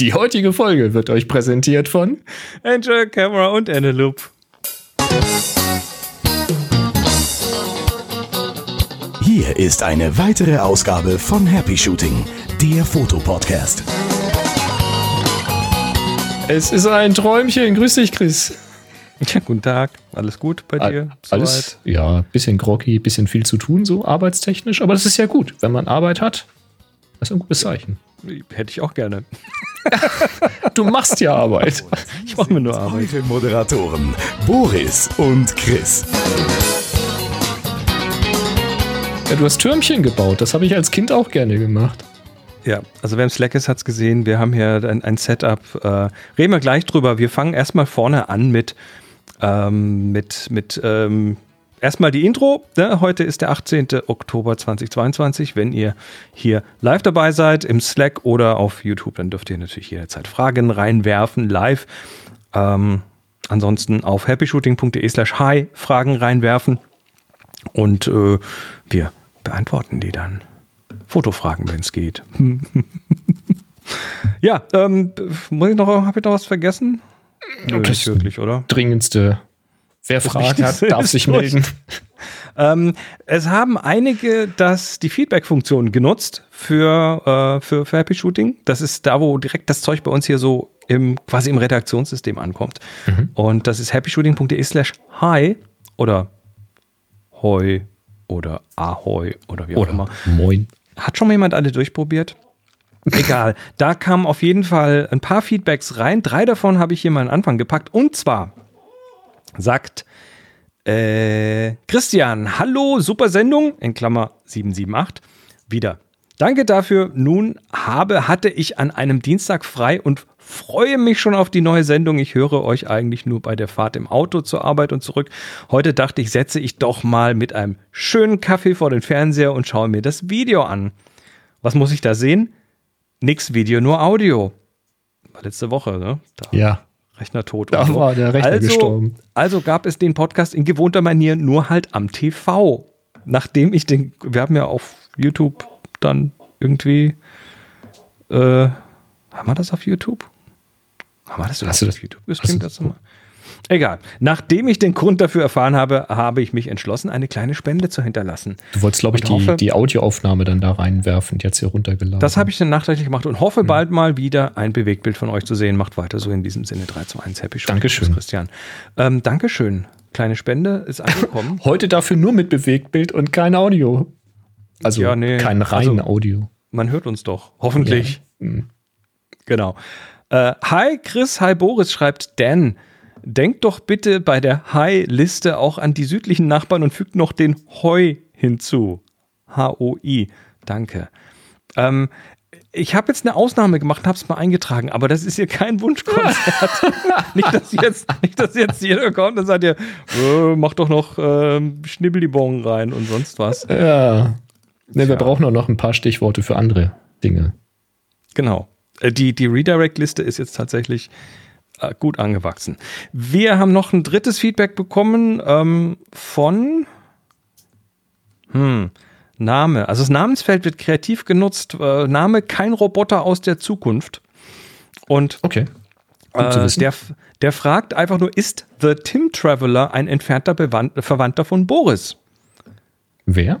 Die heutige Folge wird euch präsentiert von Angel, Camera und Eneloop. Hier ist eine weitere Ausgabe von Happy Shooting, der Fotopodcast. Es ist ein Träumchen. Grüß dich, Chris. Ja, guten Tag. Alles gut bei dir? Alles, ja, bisschen groggy, bisschen viel zu tun, so arbeitstechnisch. Aber das ist ja gut. Wenn man Arbeit hat, das ist ein gutes Zeichen. Hätte ich auch gerne. Du machst ja Arbeit. Ich mache mir nur Arbeit. Heute Moderatoren Boris und Chris. Ja, du hast Türmchen gebaut. Das habe ich als Kind auch gerne gemacht. Ja, also wer im Slack ist, hat es gesehen. Wir haben hier ein, ein Setup. Äh, reden wir gleich drüber. Wir fangen erstmal vorne an mit, ähm, mit, mit ähm, erstmal die Intro. Ne? Heute ist der 18. Oktober 2022. Wenn ihr hier live dabei seid, im Slack oder auf YouTube, dann dürft ihr natürlich jederzeit Fragen reinwerfen, live. Ähm, ansonsten auf happyshooting.de slash hi Fragen reinwerfen. Und äh, wir beantworten die dann. Fotofragen, wenn es geht. ja, ähm, muss ich noch, habe ich noch was vergessen? Nö, nicht wirklich, oder? Dringendste. Wer Fragen hat, darf sich melden. Ähm, es haben einige das, die Feedback-Funktion genutzt für, äh, für, für Happy Shooting. Das ist da, wo direkt das Zeug bei uns hier so im, quasi im Redaktionssystem ankommt. Mhm. Und das ist happyshooting.de slash hi oder hoi oder ahoi oder wie auch Oder immer. moin. Hat schon mal jemand alle durchprobiert? Egal. Da kamen auf jeden Fall ein paar Feedbacks rein. Drei davon habe ich hier mal an Anfang gepackt. Und zwar sagt äh, Christian, hallo, super Sendung, in Klammer 778, wieder. Danke dafür. Nun habe, hatte ich an einem Dienstag frei und freue mich schon auf die neue Sendung. Ich höre euch eigentlich nur bei der Fahrt im Auto zur Arbeit und zurück. Heute dachte ich, setze ich doch mal mit einem schönen Kaffee vor den Fernseher und schaue mir das Video an. Was muss ich da sehen? Nix Video, nur Audio. War letzte Woche, ne? Da Ja. Rechner tot. Da so. war der Rechner also, gestorben. Also gab es den Podcast in gewohnter Manier nur halt am TV. Nachdem ich den, wir haben ja auf YouTube dann irgendwie, äh, haben wir das auf YouTube? Haben wir das Hast du das- auf YouTube gestreamt? Das mal? Egal. Nachdem ich den Grund dafür erfahren habe, habe ich mich entschlossen, eine kleine Spende zu hinterlassen. Du wolltest, glaube ich, die, hoffe- die Audioaufnahme dann da reinwerfen. Die hat sie runtergeladen. Das habe ich dann nachträglich gemacht und hoffe bald mal wieder ein Bewegtbild von euch zu sehen. Macht weiter so in diesem Sinne 3 zu 1. Happy Shooting, Dankeschön. Christian. Ähm, Dankeschön. Kleine Spende ist angekommen. Heute dafür nur mit Bewegtbild und kein Audio. Also Ja, nee. kein rein Also- Audio. Man hört uns doch. Hoffentlich. Ja. Mhm. Genau. Äh, hi Chris, hi Boris, schreibt Dan. Denkt doch bitte bei der Hi-Liste auch an die südlichen Nachbarn und fügt noch den Hoi hinzu. H-O-I. Danke. Ähm, ich habe jetzt eine Ausnahme gemacht und habe es mal eingetragen, aber das ist hier kein Wunschkonzert. nicht, dass jetzt, nicht, dass jetzt jeder kommt und sagt, ja, äh, mach doch noch ähm, Schnibbelibong rein und sonst was. Ja. Ne, wir brauchen auch noch ein paar Stichworte für andere Dinge. Genau. Äh, Die, die Redirect-Liste ist jetzt tatsächlich äh, gut angewachsen. Wir haben noch ein drittes Feedback bekommen ähm, von hm, Name. Also das Namensfeld wird kreativ genutzt. Äh, Name kein Roboter aus der Zukunft. Und Okay. Äh, der, der fragt einfach nur, ist The Tim Traveler ein entfernter Bewan Verwandter von Boris? Wer?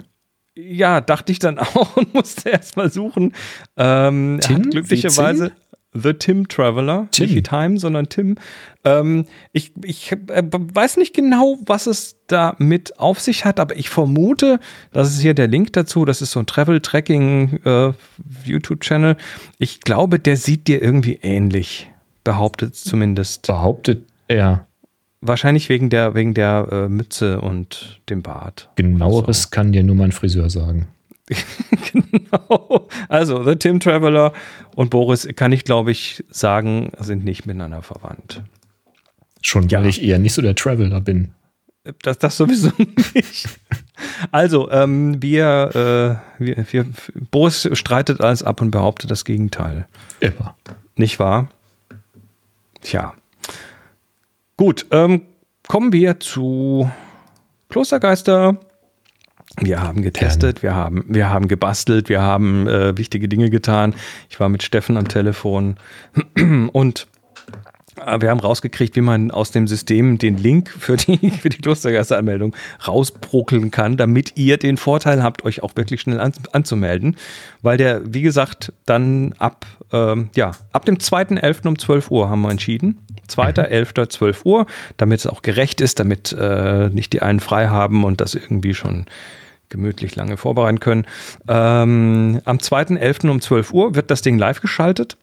Ja, dachte ich dann auch und musste erst mal suchen. Ähm, er Tim? hat glücklicherweise The Tim Traveler, Tim. nicht Time, sondern Tim. Ähm, ich ich äh, weiß nicht genau, was es damit auf sich hat, aber ich vermute, das ist hier der Link dazu, das ist so ein Travel-Tracking äh, YouTube-Channel. Ich glaube, der sieht dir irgendwie ähnlich, behauptet zumindest. Behauptet er. Wahrscheinlich wegen der, wegen der äh, Mütze und dem Bart. Genaueres kann dir nur mein Friseur sagen. genau. Also, The Tim Traveler und Boris, kann ich glaube ich sagen, sind nicht miteinander verwandt. Schon Ja. weil ich eher nicht so der Traveler bin. Das, das sowieso nicht. Also, ähm, wir, äh, wir, wir, Boris streitet alles ab und behauptet das Gegenteil. Immer. Nicht wahr? Tja. Gut, ähm, kommen wir zu Klostergeister. Wir haben getestet, wir haben, wir haben gebastelt, wir haben äh, wichtige Dinge getan. Ich war mit Steffen am Telefon und äh, wir haben rausgekriegt, wie man aus dem System den Link für die, für die Klostergeisteranmeldung rausbruckeln kann, damit ihr den Vorteil habt, euch auch wirklich schnell an, anzumelden. Weil der, wie gesagt, dann ab, ähm, ja, ab dem 2.11. um 12 Uhr haben wir entschieden. 2.11. 12 Uhr, damit es auch gerecht ist, damit äh, nicht die einen frei haben und das irgendwie schon gemütlich lange vorbereiten können. Ähm, am 2.11. um 12 Uhr wird das Ding live geschaltet.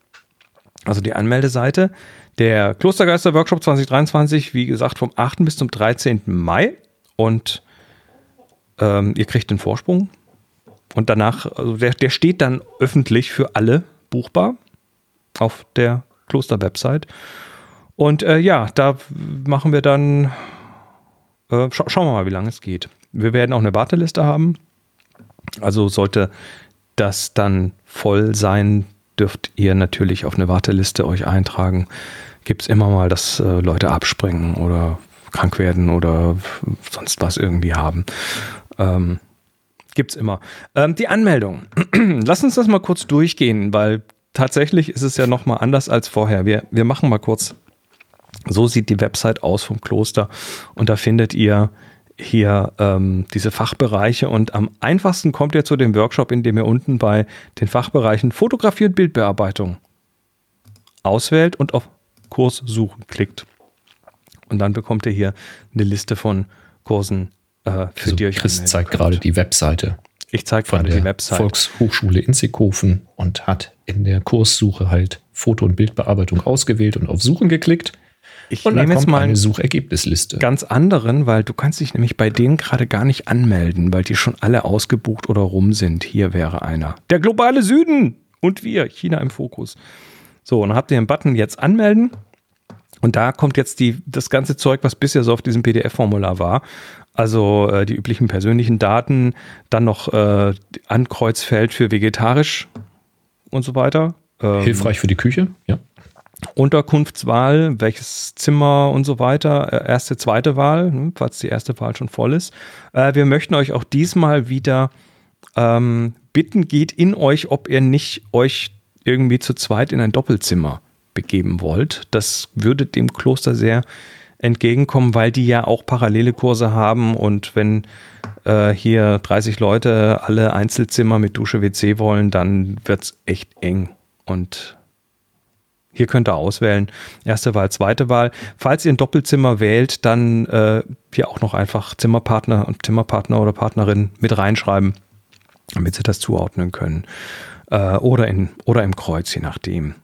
Also die Anmeldeseite. Der Klostergeister-Workshop 2023, wie gesagt, vom 8. bis zum 13. Mai. Und ähm, ihr kriegt den Vorsprung. Und danach, also der, der steht dann öffentlich für alle buchbar auf der Kloster-Website. Und äh, ja, da machen wir dann, äh, scha schauen wir mal, wie lange es geht. Wir werden auch eine Warteliste haben. Also sollte das dann voll sein, dürft ihr natürlich auf eine Warteliste euch eintragen gibt es immer mal, dass äh, Leute abspringen oder krank werden oder sonst was irgendwie haben. Ähm, gibt es immer. Ähm, die Anmeldung. Lass uns das mal kurz durchgehen, weil tatsächlich ist es ja nochmal anders als vorher. Wir, wir machen mal kurz. So sieht die Website aus vom Kloster und da findet ihr hier ähm, diese Fachbereiche und am einfachsten kommt ihr zu dem Workshop, in dem ihr unten bei den Fachbereichen Fotografie und Bildbearbeitung auswählt und auf Kurs suchen klickt. Und dann bekommt ihr hier eine Liste von Kursen, äh, für also die euch Chris zeigt gerade die Webseite. Ich zeige gerade die Webseite. Volkshochschule Inzighofen und hat in der Kurssuche halt Foto- und Bildbearbeitung ausgewählt und auf Suchen geklickt. Ich und nehme jetzt mal eine Suchergebnisliste. Ganz anderen, weil du kannst dich nämlich bei denen gerade gar nicht anmelden, weil die schon alle ausgebucht oder rum sind. Hier wäre einer. Der globale Süden und wir, China im Fokus. So, und dann habt ihr den Button jetzt anmelden. Und da kommt jetzt die, das ganze Zeug, was bisher so auf diesem PDF-Formular war. Also äh, die üblichen persönlichen Daten, dann noch äh, Ankreuzfeld für vegetarisch und so weiter. Ähm, Hilfreich für die Küche, ja. Unterkunftswahl, welches Zimmer und so weiter, äh, erste, zweite Wahl, ne, falls die erste Wahl schon voll ist. Äh, wir möchten euch auch diesmal wieder ähm, bitten, geht in euch, ob ihr nicht euch irgendwie zu zweit in ein Doppelzimmer begeben wollt. Das würde dem Kloster sehr entgegenkommen, weil die ja auch parallele Kurse haben und wenn äh, hier 30 Leute alle Einzelzimmer mit Dusche, WC wollen, dann wird es echt eng. Und hier könnt ihr auswählen. Erste Wahl, zweite Wahl. Falls ihr ein Doppelzimmer wählt, dann äh, hier auch noch einfach Zimmerpartner und Zimmerpartner oder Partnerin mit reinschreiben, damit sie das zuordnen können äh, oder, in, oder im Kreuz, je nachdem.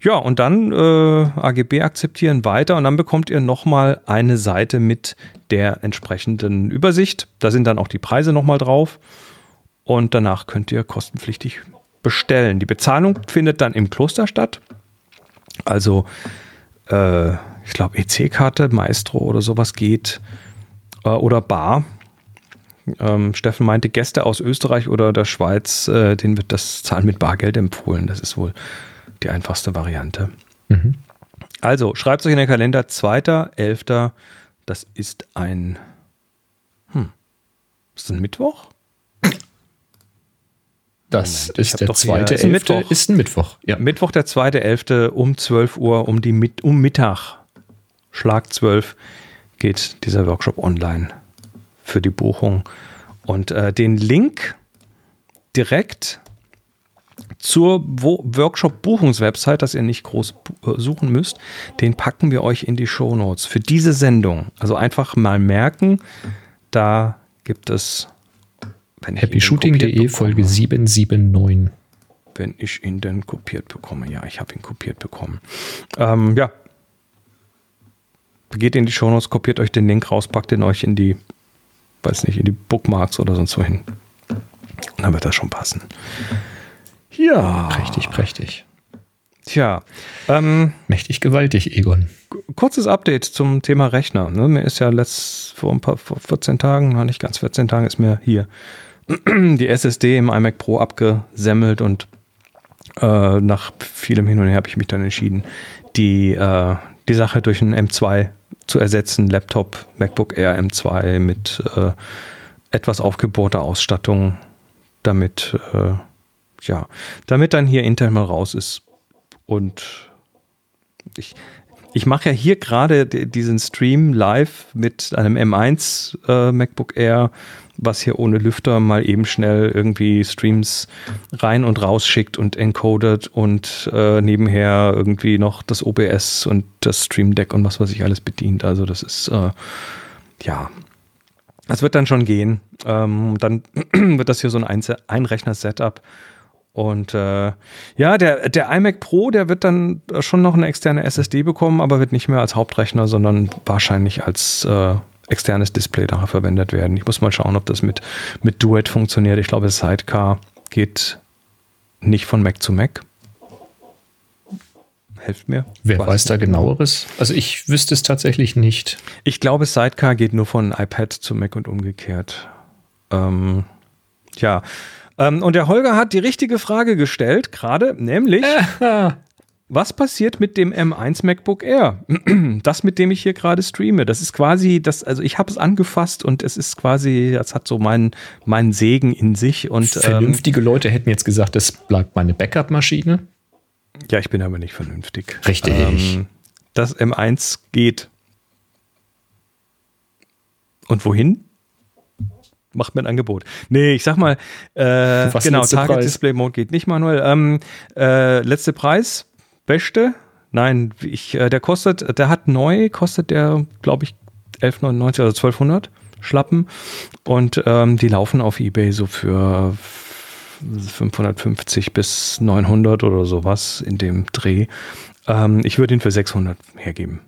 Ja, und dann äh, AGB akzeptieren weiter und dann bekommt ihr nochmal eine Seite mit der entsprechenden Übersicht. Da sind dann auch die Preise nochmal drauf und danach könnt ihr kostenpflichtig bestellen. Die Bezahlung findet dann im Kloster statt. Also, äh, ich glaube, EC-Karte, Maestro oder sowas geht äh, oder Bar. Ähm, Steffen meinte, Gäste aus Österreich oder der Schweiz, äh, denen wird das Zahlen mit Bargeld empfohlen. Das ist wohl die einfachste Variante. Mhm. Also, schreibt es euch in den Kalender, 2.11. Das ist ein. Hm. Ist das ein Mittwoch? Das Moment, ist der zweite ist, Mittwoch. ist ein Mittwoch. Ja. Mittwoch, der zweite Elfte um 12 Uhr, um, die, um Mittag, Schlag 12, geht dieser Workshop online für die Buchung. Und äh, den Link direkt zur Workshop-Buchungswebsite, dass ihr nicht groß äh, suchen müsst, den packen wir euch in die Show Notes für diese Sendung. Also einfach mal merken, da gibt es happyshooting.de Folge 779. Wenn ich ihn denn kopiert bekomme. Ja, ich habe ihn kopiert bekommen. Ähm, ja. Geht in die Show Notes, kopiert euch den Link raus, packt den euch in die weiß nicht, in die Bookmarks oder sonst wohin. Dann wird das schon passen. Ja. Prächtig, prächtig. Tja. Ähm, Mächtig gewaltig, Egon. Kurzes Update zum Thema Rechner. Ne? Mir ist ja letzt, vor ein paar vor 14 Tagen, nicht ganz 14 Tagen, ist mir hier die SSD im iMac Pro abgesemmelt und äh, nach vielem Hin und Her habe ich mich dann entschieden, die, äh, die Sache durch einen M2 zu ersetzen. Laptop, MacBook Air M2 mit äh, etwas aufgebohrte Ausstattung, damit, äh, ja, damit dann hier Intel mal raus ist. Und ich, ich mache ja hier gerade diesen Stream live mit einem M1 äh, MacBook Air, was hier ohne Lüfter mal eben schnell irgendwie Streams rein und raus schickt und encodet und äh, nebenher irgendwie noch das OBS und das Stream Deck und was weiß ich alles bedient. Also das ist äh, ja, es wird dann schon gehen. Ähm, dann wird das hier so ein Einrechner-Setup. Und äh, ja, der, der iMac Pro, der wird dann schon noch eine externe SSD bekommen, aber wird nicht mehr als Hauptrechner, sondern wahrscheinlich als äh, externes Display da verwendet werden. Ich muss mal schauen, ob das mit, mit Duet funktioniert. Ich glaube, Sidecar geht nicht von Mac zu Mac. Helft mir. Wer weiß, weiß da genaueres? Also ich wüsste es tatsächlich nicht. Ich glaube, Sidecar geht nur von iPad zu Mac und umgekehrt. Ähm, ja, ähm, und der Holger hat die richtige Frage gestellt, gerade, nämlich, was passiert mit dem M1 MacBook Air? Das, mit dem ich hier gerade streame. Das ist quasi, das, also ich habe es angefasst und es ist quasi, das hat so meinen mein Segen in sich. Und, ähm, Vernünftige ähm, Leute hätten jetzt gesagt, das bleibt meine Backup-Maschine. Ja, ich bin aber nicht vernünftig. Richtig. Ähm, das M1 geht. Und wohin? macht mir ein Angebot. Nee, ich sag mal, äh, genau, Target Preis? Display Mode geht nicht manuell. Ähm, äh, letzte Preis, beste. Nein, ich, äh, der kostet, der hat neu, kostet der, glaube ich, 11,99 oder 1200 Schlappen. Und ähm, die laufen auf Ebay so für 550 bis 900 oder sowas in dem Dreh. Ähm, ich würde ihn für 600 hergeben.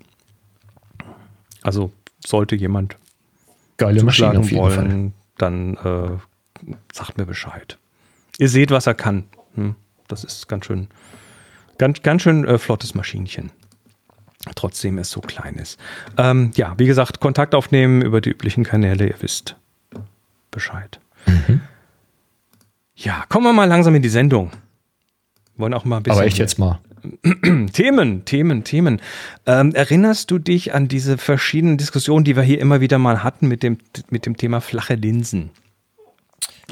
Also sollte jemand geile Maschine auf jeden wollen, Fall dann äh, sagt mir Bescheid. Ihr seht, was er kann. Hm? Das ist ganz schön, ganz, ganz schön äh, flottes Maschinchen. Trotzdem es so klein ist. Ähm, ja, wie gesagt, Kontakt aufnehmen über die üblichen Kanäle, ihr wisst Bescheid. Mhm. Ja, kommen wir mal langsam in die Sendung. Wollen auch mal ein bisschen. Aber echt jetzt mal. Themen, Themen, Themen. Ähm, erinnerst du dich an diese verschiedenen Diskussionen, die wir hier immer wieder mal hatten mit dem, mit dem Thema flache Linsen?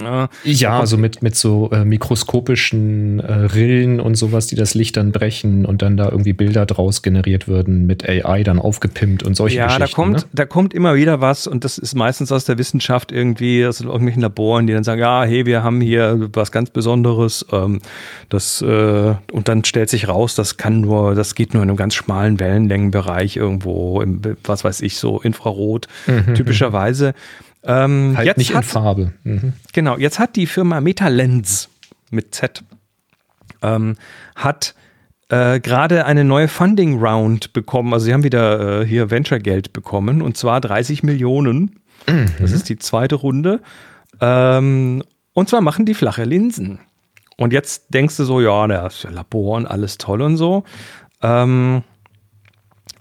Ja, ja also mit, mit so äh, mikroskopischen äh, Rillen und sowas, die das Licht dann brechen und dann da irgendwie Bilder draus generiert würden, mit AI dann aufgepimpt und solche ja, Geschichten. Ja, da kommt, ne? da kommt immer wieder was und das ist meistens aus der Wissenschaft irgendwie, aus irgendwelchen Laboren, die dann sagen, ja, hey, wir haben hier was ganz Besonderes. Ähm, das, äh, und dann stellt sich raus, das kann nur, das geht nur in einem ganz schmalen Wellenlängenbereich irgendwo, im, was weiß ich, so Infrarot, mhm. typischerweise. Ähm, halt jetzt nicht hat, in Farbe. Mhm. Genau, jetzt hat die Firma MetaLens mit Z ähm, hat äh, gerade eine neue Funding Round bekommen. Also sie haben wieder äh, hier Venture Geld bekommen und zwar 30 Millionen. Mhm. Das ist die zweite Runde. Ähm, und zwar machen die flache Linsen. Und jetzt denkst du so, ja, das ist ja Labor und alles toll und so. Ähm,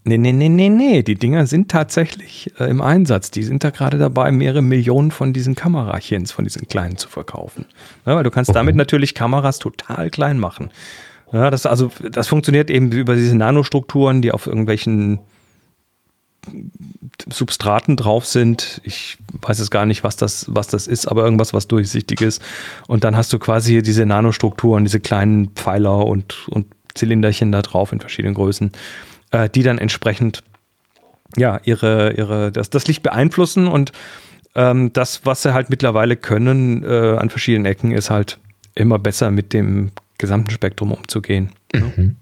Nee, nee, nee, nee, nee. Die Dinger sind tatsächlich äh, im Einsatz. Die sind da gerade dabei, mehrere Millionen von diesen Kamerachens, von diesen kleinen zu verkaufen. Ja, weil du kannst okay. damit natürlich Kameras total klein machen. Ja, das, also, das funktioniert eben über diese Nanostrukturen, die auf irgendwelchen Substraten drauf sind. Ich weiß jetzt gar nicht, was das, was das ist, aber irgendwas, was durchsichtig ist. Und dann hast du quasi diese Nanostrukturen, diese kleinen Pfeiler und, und Zylinderchen da drauf in verschiedenen Größen äh, die dann entsprechend ja ihre, ihre, das, das Licht beeinflussen und ähm, das, was sie halt mittlerweile können äh, an verschiedenen Ecken, ist halt immer besser mit dem gesamten Spektrum umzugehen. Mhm.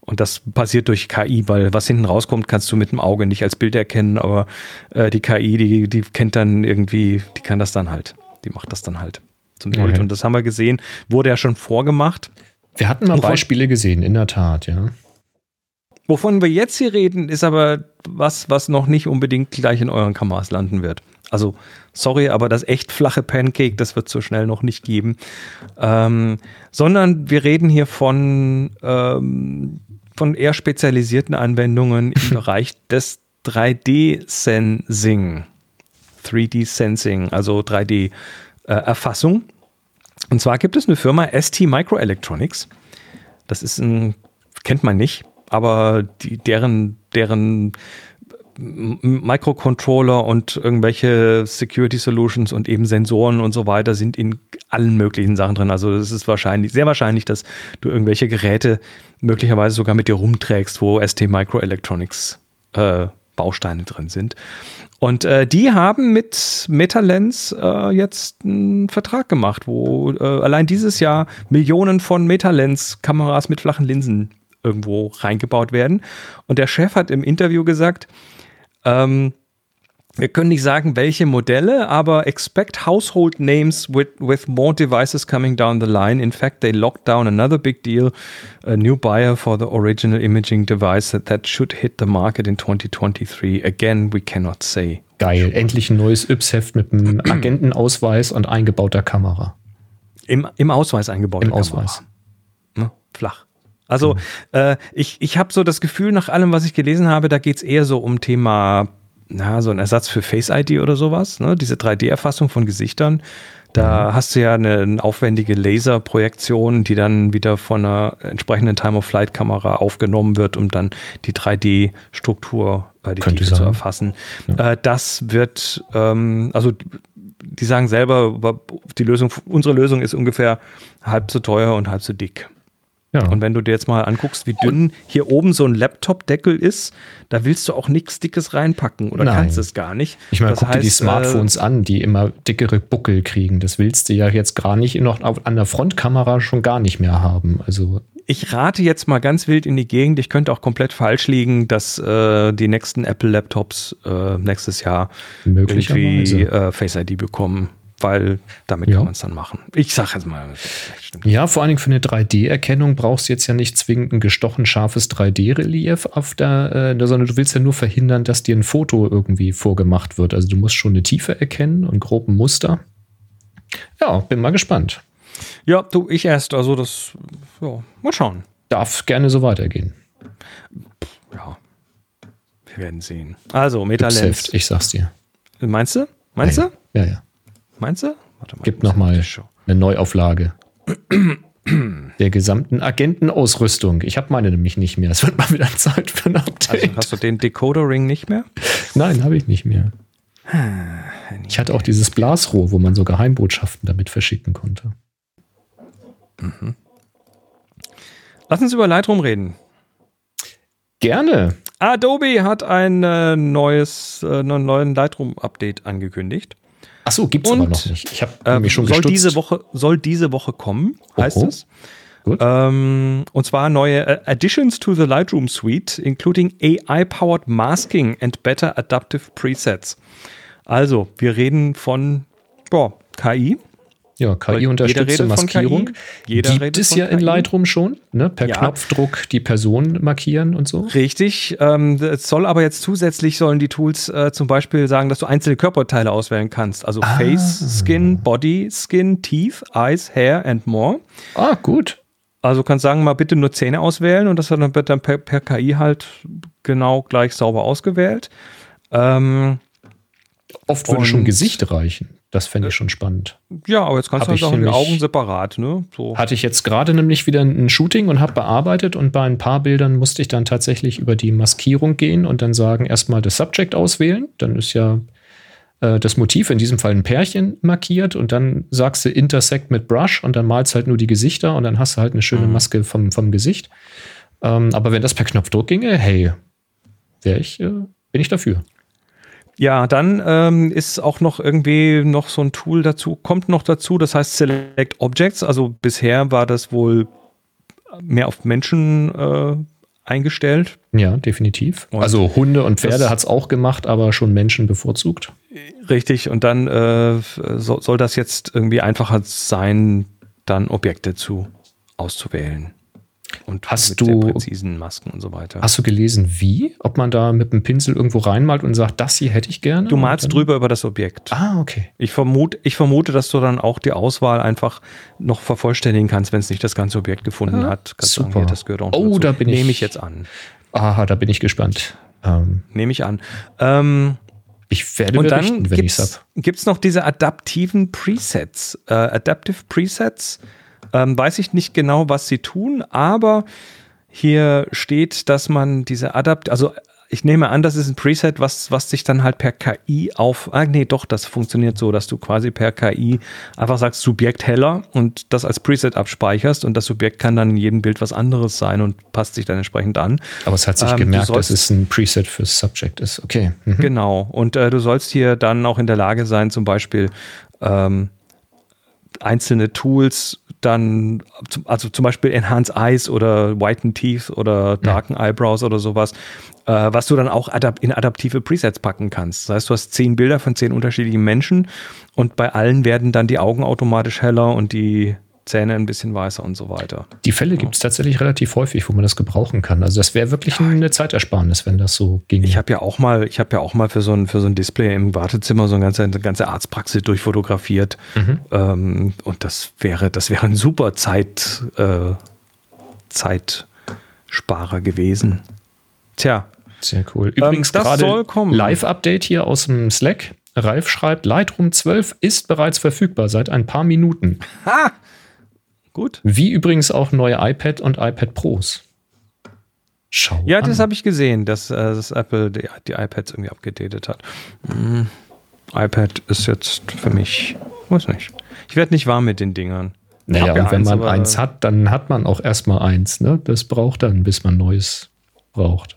Und das passiert durch KI, weil was hinten rauskommt, kannst du mit dem Auge nicht als Bild erkennen, aber äh, die KI, die, die kennt dann irgendwie, die kann das dann halt. Die macht das dann halt zum Bild. Mhm. Und das haben wir gesehen, wurde ja schon vorgemacht. Wir hatten mal Beispiele gesehen, in der Tat, ja. Wovon wir jetzt hier reden, ist aber was, was noch nicht unbedingt gleich in euren Kameras landen wird. Also, sorry, aber das echt flache Pancake, das wird so schnell noch nicht geben. Ähm, sondern wir reden hier von, ähm, von eher spezialisierten Anwendungen im Bereich des 3D-Sensing. 3D-Sensing, also 3D-Erfassung. Äh, Und zwar gibt es eine Firma ST Microelectronics. Das ist ein, kennt man nicht, aber die, deren, deren Microcontroller und irgendwelche Security Solutions und eben Sensoren und so weiter sind in allen möglichen Sachen drin. Also es ist wahrscheinlich, sehr wahrscheinlich, dass du irgendwelche Geräte möglicherweise sogar mit dir rumträgst, wo ST Microelectronics äh, Bausteine drin sind. Und äh, die haben mit Metalens äh, jetzt einen Vertrag gemacht, wo äh, allein dieses Jahr Millionen von Metalens-Kameras mit flachen Linsen irgendwo reingebaut werden. Und der Chef hat im Interview gesagt, ähm, wir können nicht sagen, welche Modelle, aber expect household names with, with more devices coming down the line. In fact, they locked down another big deal, a new buyer for the original imaging device that, that should hit the market in 2023. Again, we cannot say. Geil, endlich ein neues Yps-Heft mit einem Agentenausweis und eingebauter Kamera. Im, im Ausweis eingebaut. Im Ausweis. Ne? Flach. Also mhm. äh, ich, ich habe so das Gefühl, nach allem, was ich gelesen habe, da geht es eher so um Thema na, so ein Ersatz für Face ID oder sowas, ne? diese 3D-Erfassung von Gesichtern. Da mhm. hast du ja eine, eine, aufwendige Laserprojektion, die dann wieder von einer entsprechenden Time-of-Flight-Kamera aufgenommen wird, um dann die 3D-Struktur, äh, die Tiefe zu erfassen. Ja. Äh, das wird, ähm, also die sagen selber, die Lösung, unsere Lösung ist ungefähr halb so teuer und halb so dick. Ja. Und wenn du dir jetzt mal anguckst, wie dünn hier oben so ein Laptop-Deckel ist, da willst du auch nichts Dickes reinpacken oder Nein. kannst es gar nicht. Ich meine, guck heißt, dir die Smartphones äh, an, die immer dickere Buckel kriegen. Das willst du ja jetzt gar nicht noch an der Frontkamera schon gar nicht mehr haben. Also ich rate jetzt mal ganz wild in die Gegend. Ich könnte auch komplett falsch liegen, dass äh, die nächsten Apple-Laptops äh, nächstes Jahr irgendwie äh, Face ID bekommen weil damit ja. kann man es dann machen. Ich sage jetzt mal. Ja, vor allen Dingen für eine 3D-Erkennung brauchst du jetzt ja nicht zwingend ein gestochen scharfes 3D-Relief auf der, äh, sondern du willst ja nur verhindern, dass dir ein Foto irgendwie vorgemacht wird. Also du musst schon eine Tiefe erkennen und groben Muster. Ja, bin mal gespannt. Ja, du, ich erst. Also das, ja, mal schauen. Darf gerne so weitergehen. Ja, wir werden sehen. Also, Metalens. Ich sag's dir. Meinst du? Meinst ja, du? Ja, ja. Meinst du? Warte mal, Gibt nochmal eine Neuauflage der gesamten Agentenausrüstung. Ich habe meine nämlich nicht mehr. Es wird mal wieder Zeit für ein Update. Also hast du den Decoder-Ring nicht mehr? Nein, habe ich nicht mehr. Ich hatte auch dieses Blasrohr, wo man so Geheimbotschaften damit verschicken konnte. Mhm. Lass uns über Lightroom reden. Gerne. Adobe hat ein äh, neues, äh, einen neuen Lightroom-Update angekündigt. Ach so, gibt's und, aber noch nicht. Ich habe äh, mich schon soll gestutzt. diese Woche soll diese Woche kommen, heißt Oho. es. Ähm, und zwar neue uh, Additions to the Lightroom Suite, including AI-powered Masking and better adaptive presets. Also, wir reden von boah, KI, ja, KI-unterstützte Maskierung. KI, Gibt es ja in Lightroom schon, ne? per ja. Knopfdruck die Person markieren und so. Richtig. Ähm, es soll aber jetzt zusätzlich sollen die Tools äh, zum Beispiel sagen, dass du einzelne Körperteile auswählen kannst. Also ah. Face, Skin, Body, Skin, Teeth, Eyes, Hair and more. Ah, gut. Also du kannst sagen, mal bitte nur Zähne auswählen und das wird dann per, per KI halt genau gleich sauber ausgewählt. Ähm, Oft würde schon Gesicht reichen. Das fände ich schon spannend. Ja, aber jetzt kannst hab du halt auch die Augen separat, ne? So. Hatte ich jetzt gerade nämlich wieder ein Shooting und habe bearbeitet und bei ein paar Bildern musste ich dann tatsächlich über die Maskierung gehen und dann sagen, erstmal das Subject auswählen. Dann ist ja äh, das Motiv, in diesem Fall ein Pärchen, markiert und dann sagst du Intersect mit Brush und dann malst halt nur die Gesichter und dann hast du halt eine schöne mhm. Maske vom, vom Gesicht. Ähm, aber wenn das per Knopfdruck ginge, hey, wäre ich, äh, bin ich dafür. Ja, dann ähm, ist auch noch irgendwie noch so ein Tool dazu, kommt noch dazu, das heißt Select Objects. Also bisher war das wohl mehr auf Menschen äh, eingestellt. Ja, definitiv. Und also Hunde und Pferde hat es auch gemacht, aber schon Menschen bevorzugt. Richtig, und dann äh, so, soll das jetzt irgendwie einfacher sein, dann Objekte zu auszuwählen. Und hast du präzisen Masken und so weiter. Hast du gelesen, wie? Ob man da mit einem Pinsel irgendwo reinmalt und sagt, das hier hätte ich gerne? Du malst drüber über das Objekt. Ah, okay. Ich vermute, ich vermute, dass du dann auch die Auswahl einfach noch vervollständigen kannst, wenn es nicht das ganze Objekt gefunden ah, hat. Kannst super. Sagen, das gehört auch oh, dazu. da bin ich. Nehme ich jetzt an. Aha, da bin ich gespannt. Ähm, Nehme ich an. Ähm, ich werde und dann wenn ich es habe. Gibt es noch diese adaptiven Presets? Äh, Adaptive Presets ähm, weiß ich nicht genau, was sie tun, aber hier steht, dass man diese Adapt, also ich nehme an, das ist ein Preset, was, was sich dann halt per KI auf, ah nee, doch, das funktioniert so, dass du quasi per KI einfach sagst, Subjekt heller und das als Preset abspeicherst und das Subjekt kann dann in jedem Bild was anderes sein und passt sich dann entsprechend an. Aber es hat sich ähm, gemerkt, sollst, dass es ein Preset fürs Subject ist. Okay. Mhm. Genau. Und äh, du sollst hier dann auch in der Lage sein, zum Beispiel ähm, einzelne Tools dann, also zum Beispiel Enhance Eyes oder Whiten Teeth oder Darken ja. Eyebrows oder sowas, äh, was du dann auch adap in adaptive Presets packen kannst. Das heißt, du hast zehn Bilder von zehn unterschiedlichen Menschen und bei allen werden dann die Augen automatisch heller und die Zähne ein bisschen weißer und so weiter. Die Fälle gibt es tatsächlich relativ häufig, wo man das gebrauchen kann. Also das wäre wirklich eine Zeitersparnis, wenn das so ging. Ich habe ja auch mal, ich habe ja auch mal für so ein für so ein Display im Wartezimmer so eine ganze, eine ganze Arztpraxis durchfotografiert. Mhm. Ähm, und das wäre, das wäre ein super Zeit, äh, Zeitsparer gewesen. Tja. Sehr cool. Ähm, Übrigens ähm, gerade Live-Update hier aus dem Slack. Ralf schreibt, Lightroom 12 ist bereits verfügbar seit ein paar Minuten. Ha! Gut. Wie übrigens auch neue iPad und iPad Pros. Schau ja, an. das habe ich gesehen, dass, äh, dass Apple die, die, iPads irgendwie abgedatet hat. Hm. iPad ist jetzt für mich, weiß nicht. Ich werde nicht warm mit den Dingern. Naja, und ja wenn eins, man eins hat, dann hat man auch erstmal eins. Ne? Das braucht dann, bis man neues braucht.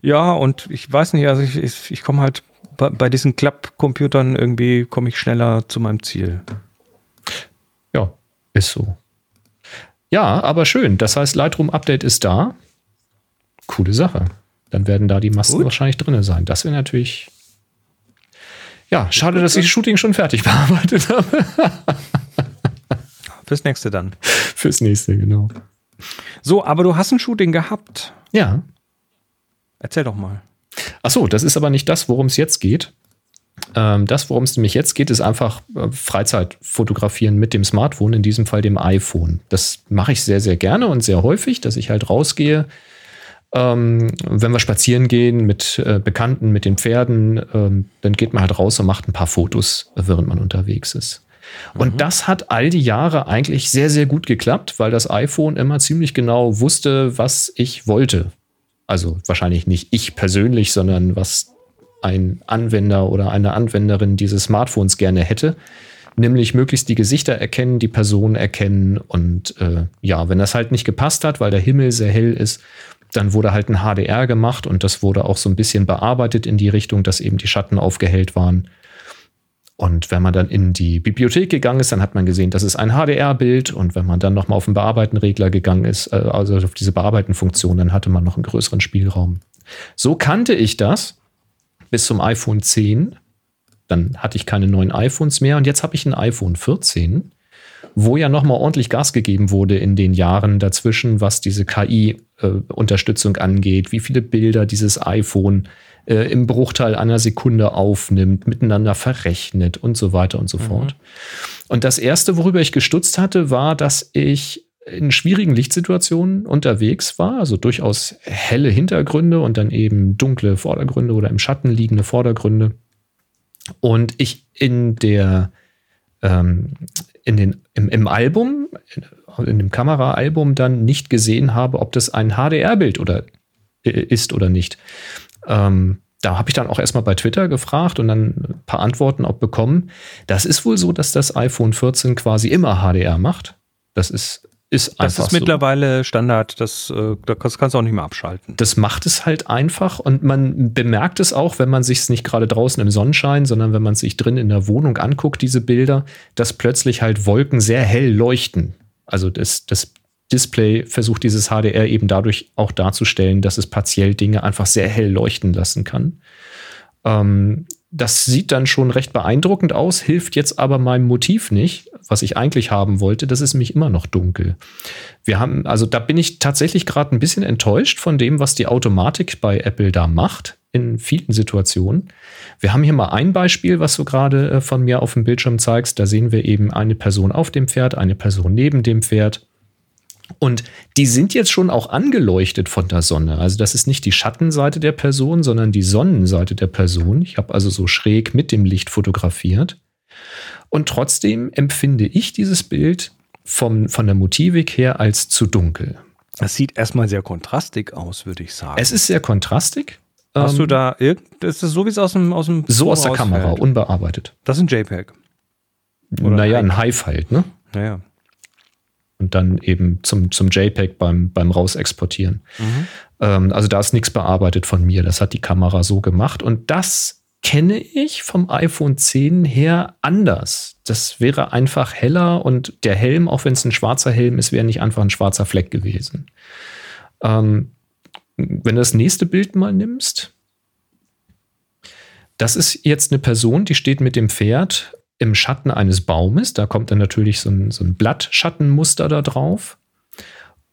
Ja, und ich weiß nicht, also ich, ich, ich komme halt bei, bei diesen Klappcomputern irgendwie komme ich schneller zu meinem Ziel. Ja, ist so. Ja, aber schön. Das heißt, Lightroom Update ist da. Coole Sache. Dann werden da die Masten Gut. wahrscheinlich drin sein. Das wäre natürlich. Ja, schade, dass ich das Shooting schon fertig bearbeitet habe. Fürs nächste dann. Fürs nächste, genau. So, aber du hast ein Shooting gehabt. Ja. Erzähl doch mal. Ach so, das ist aber nicht das, worum es jetzt geht. Ähm, das, worum es nämlich jetzt geht, ist einfach äh, Freizeitfotografieren mit dem Smartphone, in diesem Fall dem iPhone. Das mache ich sehr, sehr gerne und sehr häufig, dass ich halt rausgehe. Ähm, wenn wir spazieren gehen mit äh, Bekannten, mit den Pferden, ähm, dann geht man halt raus und macht ein paar Fotos, während man unterwegs ist. Und mhm. das hat all die Jahre eigentlich sehr, sehr gut geklappt, weil das iPhone immer ziemlich genau wusste, was ich wollte. Also wahrscheinlich nicht ich persönlich, sondern was ein Anwender oder eine Anwenderin dieses Smartphones gerne hätte. Nämlich möglichst die Gesichter erkennen, die Personen erkennen. Und äh, ja, wenn das halt nicht gepasst hat, weil der Himmel sehr hell ist, dann wurde halt ein HDR gemacht und das wurde auch so ein bisschen bearbeitet in die Richtung, dass eben die Schatten aufgehellt waren. Und wenn man dann in die Bibliothek gegangen ist, dann hat man gesehen, das ist ein HDR-Bild. Und wenn man dann nochmal auf den Bearbeiten-Regler gegangen ist, äh, also auf diese Bearbeiten-Funktion, dann hatte man noch einen größeren Spielraum. So kannte ich das bis zum iPhone 10. Dann hatte ich keine neuen iPhones mehr und jetzt habe ich ein iPhone 14, wo ja nochmal ordentlich Gas gegeben wurde in den Jahren dazwischen, was diese KI-Unterstützung äh, angeht, wie viele Bilder dieses iPhone äh, im Bruchteil einer Sekunde aufnimmt, miteinander verrechnet und so weiter und so mhm. fort. Und das Erste, worüber ich gestutzt hatte, war, dass ich in schwierigen Lichtsituationen unterwegs war, also durchaus helle Hintergründe und dann eben dunkle Vordergründe oder im Schatten liegende Vordergründe. Und ich in der ähm, in den, im, im Album, in, dem Kameraalbum dann nicht gesehen habe, ob das ein HDR-Bild oder äh, ist oder nicht. Ähm, da habe ich dann auch erstmal bei Twitter gefragt und dann ein paar Antworten auch bekommen. Das ist wohl so, dass das iPhone 14 quasi immer HDR macht. Das ist ist das ist mittlerweile Standard, das, äh, das kannst du auch nicht mehr abschalten. Das macht es halt einfach und man bemerkt es auch, wenn man sich es nicht gerade draußen im Sonnenschein, sondern wenn man sich drin in der Wohnung anguckt, diese Bilder, dass plötzlich halt Wolken sehr hell leuchten. Also das, das Display versucht dieses HDR eben dadurch auch darzustellen, dass es partiell Dinge einfach sehr hell leuchten lassen kann. Ähm, das sieht dann schon recht beeindruckend aus, hilft jetzt aber meinem Motiv nicht, was ich eigentlich haben wollte. Das ist nämlich immer noch dunkel. Wir haben, also da bin ich tatsächlich gerade ein bisschen enttäuscht von dem, was die Automatik bei Apple da macht in vielen Situationen. Wir haben hier mal ein Beispiel, was du gerade äh, von mir auf dem Bildschirm zeigst. Da sehen wir eben eine Person auf dem Pferd, eine Person neben dem Pferd. Und die sind jetzt schon auch angeleuchtet von der Sonne. Also das ist nicht die Schattenseite der Person, sondern die Sonnenseite der Person. Ich habe also so schräg mit dem Licht fotografiert. Und trotzdem empfinde ich dieses Bild vom, von der Motivik her als zu dunkel. Das sieht erstmal sehr kontrastig aus, würde ich sagen. Es ist sehr kontrastig. Hast Ähm, du da irgend, ist das so wie es aus dem aus dem so aus der Kamera, rausfällt? unbearbeitet. Das ist ein JPEG. Oder naja, ein ein Hive halt, ne? Naja. Und dann eben zum, zum JPEG beim, beim Rausexportieren. Ähm, also da ist nichts bearbeitet von mir. Das hat die Kamera so gemacht. Und das kenne ich vom iPhone 10 her anders. Das wäre einfach heller und der Helm, auch wenn es ein schwarzer Helm ist, wäre nicht einfach ein schwarzer Fleck gewesen. Ähm, wenn du das nächste Bild mal nimmst, das ist jetzt eine Person, die steht mit dem Pferd im Schatten eines Baumes. Da kommt dann natürlich so ein, so ein Blattschattenmuster da drauf.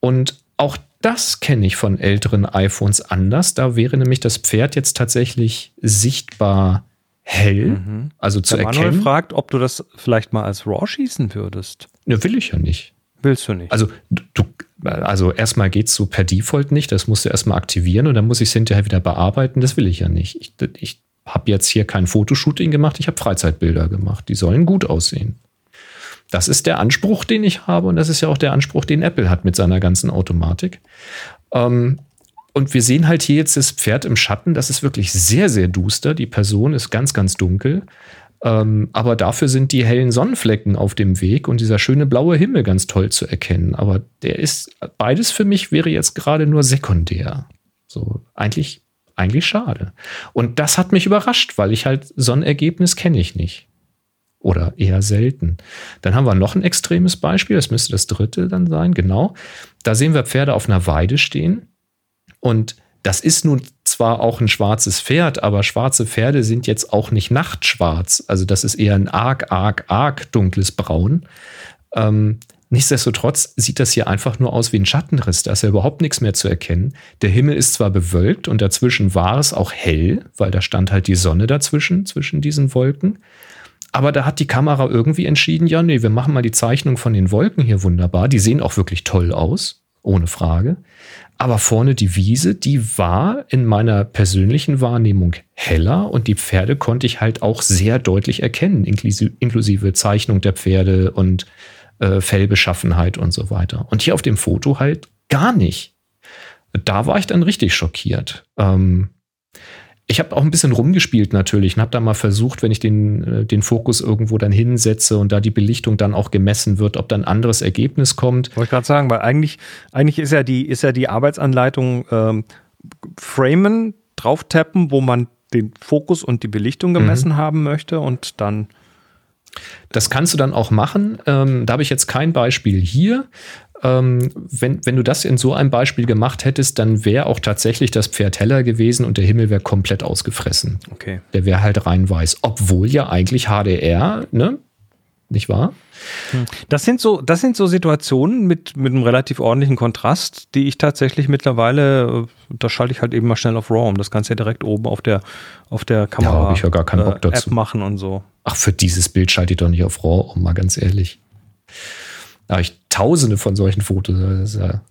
Und auch das kenne ich von älteren iPhones anders. Da wäre nämlich das Pferd jetzt tatsächlich sichtbar hell, also zu Der Manuel erkennen. fragt, ob du das vielleicht mal als RAW schießen würdest. Ne, will ich ja nicht. Willst du nicht? Also, du, also erstmal geht es so per Default nicht. Das musst du erstmal aktivieren und dann muss ich es hinterher wieder bearbeiten. Das will ich ja nicht. Ich, ich habe jetzt hier kein Fotoshooting gemacht, ich habe Freizeitbilder gemacht. Die sollen gut aussehen. Das ist der Anspruch, den ich habe und das ist ja auch der Anspruch, den Apple hat mit seiner ganzen Automatik. Ähm, und wir sehen halt hier jetzt das Pferd im Schatten. Das ist wirklich sehr, sehr duster. Die Person ist ganz, ganz dunkel. Ähm, aber dafür sind die hellen Sonnenflecken auf dem Weg und dieser schöne blaue Himmel ganz toll zu erkennen. Aber der ist, beides für mich wäre jetzt gerade nur sekundär. So, eigentlich, eigentlich schade. Und das hat mich überrascht, weil ich halt so ein Ergebnis kenne ich nicht. Oder eher selten. Dann haben wir noch ein extremes Beispiel, das müsste das dritte dann sein, genau. Da sehen wir Pferde auf einer Weide stehen. Und das ist nun zwar auch ein schwarzes Pferd, aber schwarze Pferde sind jetzt auch nicht nachtschwarz. Also das ist eher ein arg, arg, arg dunkles Braun. Ähm, nichtsdestotrotz sieht das hier einfach nur aus wie ein Schattenriss. Da ist ja überhaupt nichts mehr zu erkennen. Der Himmel ist zwar bewölkt und dazwischen war es auch hell, weil da stand halt die Sonne dazwischen, zwischen diesen Wolken. Aber da hat die Kamera irgendwie entschieden, ja, nee, wir machen mal die Zeichnung von den Wolken hier wunderbar. Die sehen auch wirklich toll aus, ohne Frage. Aber vorne die Wiese, die war in meiner persönlichen Wahrnehmung heller und die Pferde konnte ich halt auch sehr deutlich erkennen, inklusive, Zeichnung der Pferde und äh, Fellbeschaffenheit und so weiter. Und hier auf dem Foto halt gar nicht. Da war ich dann richtig schockiert. Ähm, ich habe auch ein bisschen rumgespielt natürlich und habe da mal versucht, wenn ich den, äh, den Fokus irgendwo dann hinsetze und da die Belichtung dann auch gemessen wird, ob dann ein anderes Ergebnis kommt. Wollte ich gerade sagen, weil eigentlich, eigentlich ist ja die, ist ja die Arbeitsanleitung ähm, framen, drauf tappen, wo man den Fokus und die Belichtung gemessen haben möchte und dann Das kannst du dann auch machen. Ähm, da habe ich jetzt kein Beispiel hier. Ähm, wenn, wenn du das in so einem Beispiel gemacht hättest, dann wäre auch tatsächlich das Pferd heller gewesen und der Himmel wäre komplett ausgefressen. okay. Der wäre halt rein weiß. Obwohl ja eigentlich HDR, ne? Nicht wahr? Das sind so, das sind so Situationen mit, mit einem relativ ordentlichen Kontrast, die ich tatsächlich mittlerweile, äh, da schalte ich halt eben mal schnell auf RAW um. Das du ja direkt oben auf der, auf der Kamera hab ich ja gar keinen Bock äh, dazu. App machen und so. Ach, für dieses Bild schalte ich doch nicht auf RAW um, mal ganz ehrlich. Da habe ich tausende von solchen Fotos. Ja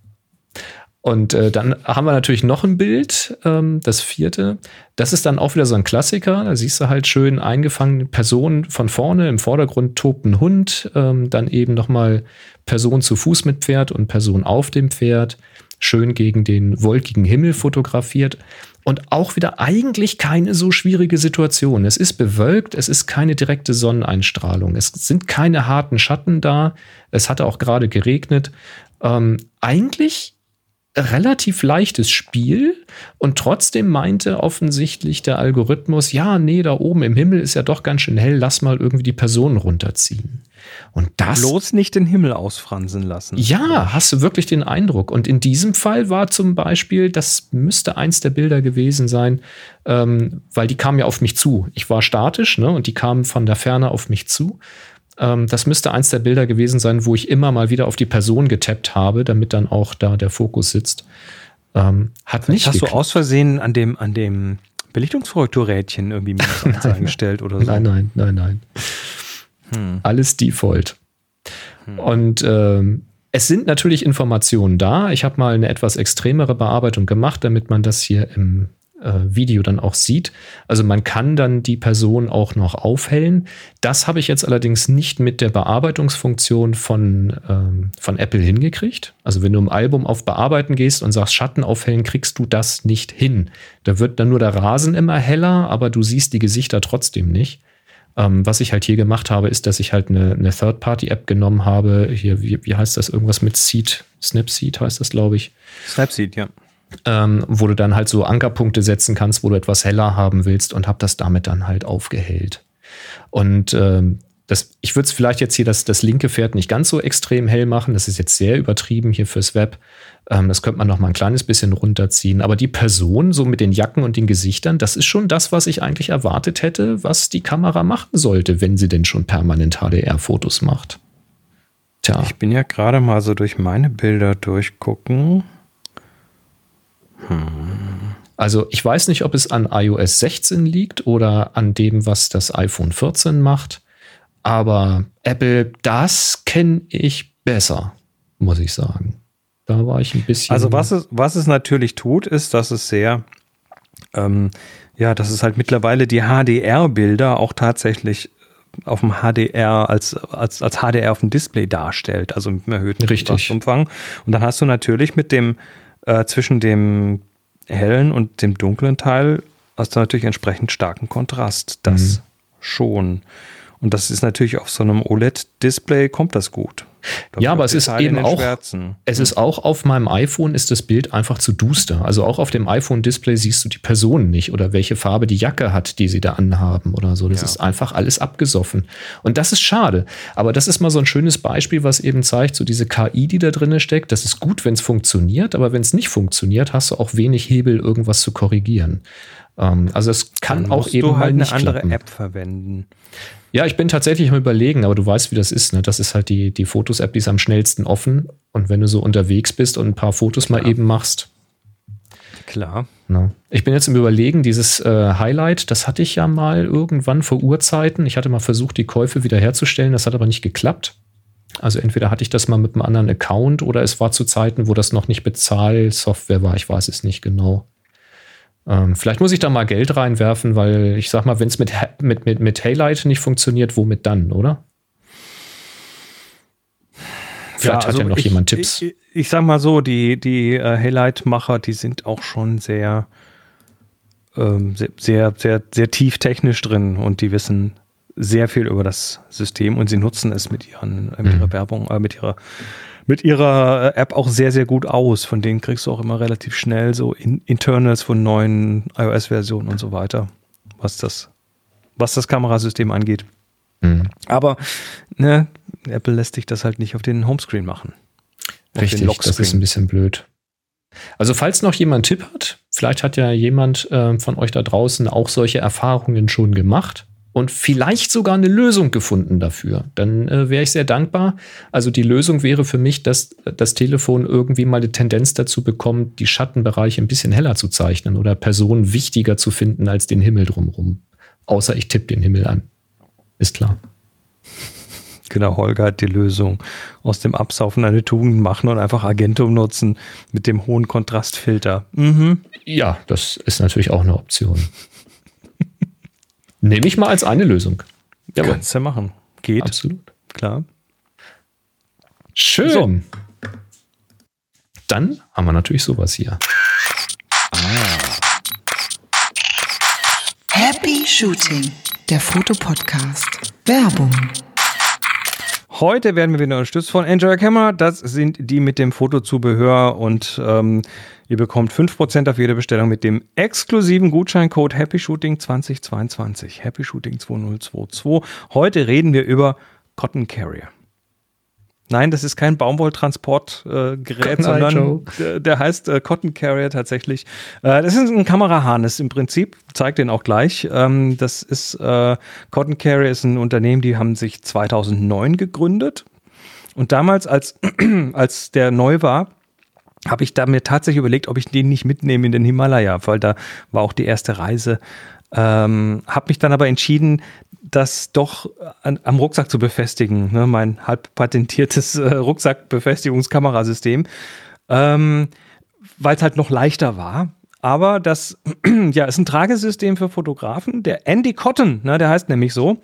und äh, dann haben wir natürlich noch ein Bild, ähm, das vierte. Das ist dann auch wieder so ein Klassiker. Da siehst du halt schön eingefangene Person von vorne. Im Vordergrund tobt ein Hund. Ähm, dann eben nochmal Person zu Fuß mit Pferd und Person auf dem Pferd. Schön gegen den wolkigen Himmel fotografiert. Und auch wieder eigentlich keine so schwierige Situation. Es ist bewölkt, es ist keine direkte Sonneneinstrahlung. Es sind keine harten Schatten da. Es hatte auch gerade geregnet. Ähm, eigentlich relativ leichtes Spiel und trotzdem meinte offensichtlich der Algorithmus, ja, nee, da oben im Himmel ist ja doch ganz schön hell, lass mal irgendwie die Personen runterziehen. Und das. Bloß nicht den Himmel ausfransen lassen. Ja, hast du wirklich den Eindruck. Und in diesem Fall war zum Beispiel, das müsste eins der Bilder gewesen sein, ähm, weil die kamen ja auf mich zu. Ich war statisch, ne, und die kamen von der Ferne auf mich zu. Ähm, das müsste eins der Bilder gewesen sein, wo ich immer mal wieder auf die Person getappt habe, damit dann auch da der Fokus sitzt. Ähm, hat nicht Hast du geklappt. aus Versehen an dem, an dem Belichtungskorrekturrädchen irgendwie minus eins eingestellt oder so? Nein, nein, nein, nein. Alles Default. Und ähm, es sind natürlich Informationen da. Ich habe mal eine etwas extremere Bearbeitung gemacht, damit man das hier im, Video dann auch sieht. Also man kann dann die Person auch noch aufhellen. Das habe ich jetzt allerdings nicht mit der Bearbeitungsfunktion von, ähm, von Apple hingekriegt. Also wenn du im Album auf Bearbeiten gehst und sagst Schatten aufhellen, kriegst du das nicht hin. Da wird dann nur der Rasen immer heller, aber du siehst die Gesichter trotzdem nicht. Ähm, was ich halt hier gemacht habe, ist, dass ich halt eine, eine Third-Party-App genommen habe. Hier, wie, wie heißt das? Irgendwas mit Seed, Snapseed heißt das, glaube ich. Snapseed, ja. Ähm, wo du dann halt so Ankerpunkte setzen kannst, wo du etwas heller haben willst und habe das damit dann halt aufgehellt. Und ähm, das, ich würde es vielleicht jetzt hier das, das linke Pferd nicht ganz so extrem hell machen. Das ist jetzt sehr übertrieben hier fürs Web. Ähm, das könnte man noch mal ein kleines bisschen runterziehen. Aber die Person, so mit den Jacken und den Gesichtern, das ist schon das, was ich eigentlich erwartet hätte, was die Kamera machen sollte, wenn sie denn schon permanent HDR-Fotos macht. Tja. Ich bin ja gerade mal so durch meine Bilder durchgucken. Hm. Also ich weiß nicht, ob es an iOS 16 liegt oder an dem, was das iPhone 14 macht. Aber Apple, das kenne ich besser, muss ich sagen. Da war ich ein bisschen. Also was es, was es natürlich tut, ist, dass es sehr, ähm, ja, dass es halt mittlerweile die HDR-Bilder auch tatsächlich auf dem HDR als, als, als HDR auf dem Display darstellt, also mit einem erhöhten Richtig. Umfang. Und dann hast du natürlich mit dem äh, zwischen dem hellen und dem dunklen Teil hast du natürlich entsprechend starken Kontrast. Das mhm. schon. Und das ist natürlich auf so einem OLED-Display kommt das gut. Das ja, aber es ist eben auch, Schwärzen. es ist auch auf meinem iPhone ist das Bild einfach zu duster. Also auch auf dem iPhone-Display siehst du die Person nicht oder welche Farbe die Jacke hat, die sie da anhaben oder so. Das ja. ist einfach alles abgesoffen. Und das ist schade. Aber das ist mal so ein schönes Beispiel, was eben zeigt, so diese KI, die da drin steckt. Das ist gut, wenn es funktioniert, aber wenn es nicht funktioniert, hast du auch wenig Hebel, irgendwas zu korrigieren. Ähm, also es kann Dann auch eben du halt eine andere klappen. App verwenden. Ja, ich bin tatsächlich am überlegen, aber du weißt, wie das ist. Ne? Das ist halt die, die Fotos-App, die ist am schnellsten offen. Und wenn du so unterwegs bist und ein paar Fotos Klar. mal eben machst. Klar. Ne? Ich bin jetzt im Überlegen, dieses äh, Highlight, das hatte ich ja mal irgendwann vor Urzeiten. Ich hatte mal versucht, die Käufe wiederherzustellen, das hat aber nicht geklappt. Also entweder hatte ich das mal mit einem anderen Account oder es war zu Zeiten, wo das noch nicht Bezahlsoftware war. Ich weiß es nicht genau. Ähm, vielleicht muss ich da mal Geld reinwerfen, weil ich sag mal, wenn es mit, mit, mit, mit Haylight nicht funktioniert, womit dann, oder? Vielleicht ja, also hat ja noch ich, jemand Tipps. Ich, ich, sag mal so, die, die uh, Haylight-Macher, die sind auch schon sehr, ähm, sehr, sehr, sehr, sehr tief technisch drin und die wissen sehr viel über das System und sie nutzen es mit, ihren, mit ihrer mhm. Werbung, äh, mit ihrer mit ihrer äh, App auch sehr, sehr gut aus. Von denen kriegst du auch immer relativ schnell so in Internals von neuen iOS-Versionen und so weiter, was das, was das Kamerasystem angeht. Mhm. Aber ne, Apple lässt sich das halt nicht auf den Homescreen machen. Richtig, das ist ein bisschen blöd. Also falls noch jemand Tipp hat, vielleicht hat ja jemand äh, von euch da draußen auch solche Erfahrungen schon gemacht und vielleicht sogar eine Lösung gefunden dafür, dann äh, wäre ich sehr dankbar. Also die Lösung wäre für mich, dass das Telefon irgendwie mal die Tendenz dazu bekommt, die Schattenbereiche ein bisschen heller zu zeichnen oder Personen wichtiger zu finden als den Himmel drumherum. Außer ich tippe den Himmel an. Ist klar. Genau, Holger hat die Lösung. Aus dem Absaufen eine Tugend machen und einfach Agentum nutzen mit dem hohen Kontrastfilter. Mhm. Ja, das ist natürlich auch eine Option. Nehme ich mal als eine Lösung. Jawohl. Kannst du machen. Geht. Absolut. Klar. Schön. So. Dann haben wir natürlich sowas hier. Ah. Happy Shooting, der Fotopodcast. Werbung. Heute werden wir wieder unterstützt von Enjoy Camera. Das sind die mit dem Fotozubehör und ähm, ihr bekommt 5% auf jede Bestellung mit dem exklusiven Gutscheincode Happy Shooting 2022. Happy Shooting 2022. Heute reden wir über Cotton Carrier. Nein, das ist kein Baumwolltransportgerät, äh, sondern der, der, heißt äh, Cotton Carrier tatsächlich. Äh, das ist ein Kameraharness im Prinzip, zeigt den auch gleich. Ähm, das ist äh, Cotton Carrier ist ein Unternehmen, die haben sich 2009 gegründet und damals, als als der neu war, habe ich da mir tatsächlich überlegt, ob ich den nicht mitnehme in den Himalaya, weil da war auch die erste Reise. Ähm, habe mich dann aber entschieden, das doch an, am Rucksack zu befestigen, ne? mein halb patentiertes äh, Rucksackbefestigungskamerasystem, ähm, weil es halt noch leichter war. Aber das ja, ist ein Tragesystem für Fotografen. Der Andy Cotton, ne, der heißt nämlich so,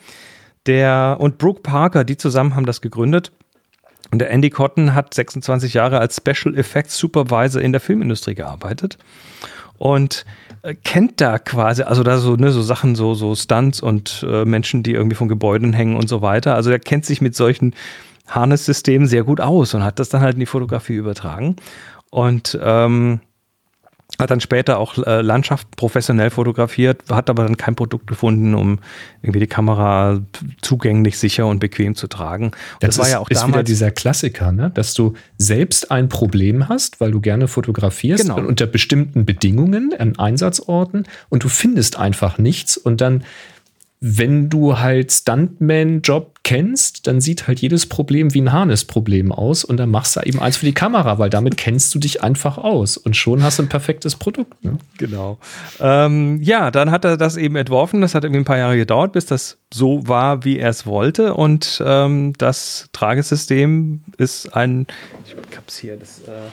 der und Brooke Parker, die zusammen haben das gegründet. Und der Andy Cotton hat 26 Jahre als Special Effects Supervisor in der Filmindustrie gearbeitet und äh, kennt da quasi, also da so, ne, so Sachen, so, so Stunts und äh, Menschen, die irgendwie von Gebäuden hängen und so weiter. Also er kennt sich mit solchen Harness-Systemen sehr gut aus und hat das dann halt in die Fotografie übertragen. Und ähm, hat dann später auch äh, Landschaften professionell fotografiert, hat aber dann kein Produkt gefunden, um irgendwie die Kamera zugänglich, sicher und bequem zu tragen. das, das war ist, ja auch ist wieder dieser Klassiker, ne? dass du selbst ein Problem hast, weil du gerne fotografierst genau. unter bestimmten Bedingungen an Einsatzorten und du findest einfach nichts und dann wenn du halt Stuntman-Job kennst, dann sieht halt jedes Problem wie ein Harness-Problem aus und dann machst du eben eins für die Kamera, weil damit kennst du dich einfach aus und schon hast du ein perfektes Produkt. Ne? Genau. Ähm, ja, dann hat er das eben entworfen. Das hat irgendwie ein paar Jahre gedauert, bis das so war, wie er es wollte. Und ähm, das Tragesystem ist ein, ich hab's hier, das. Äh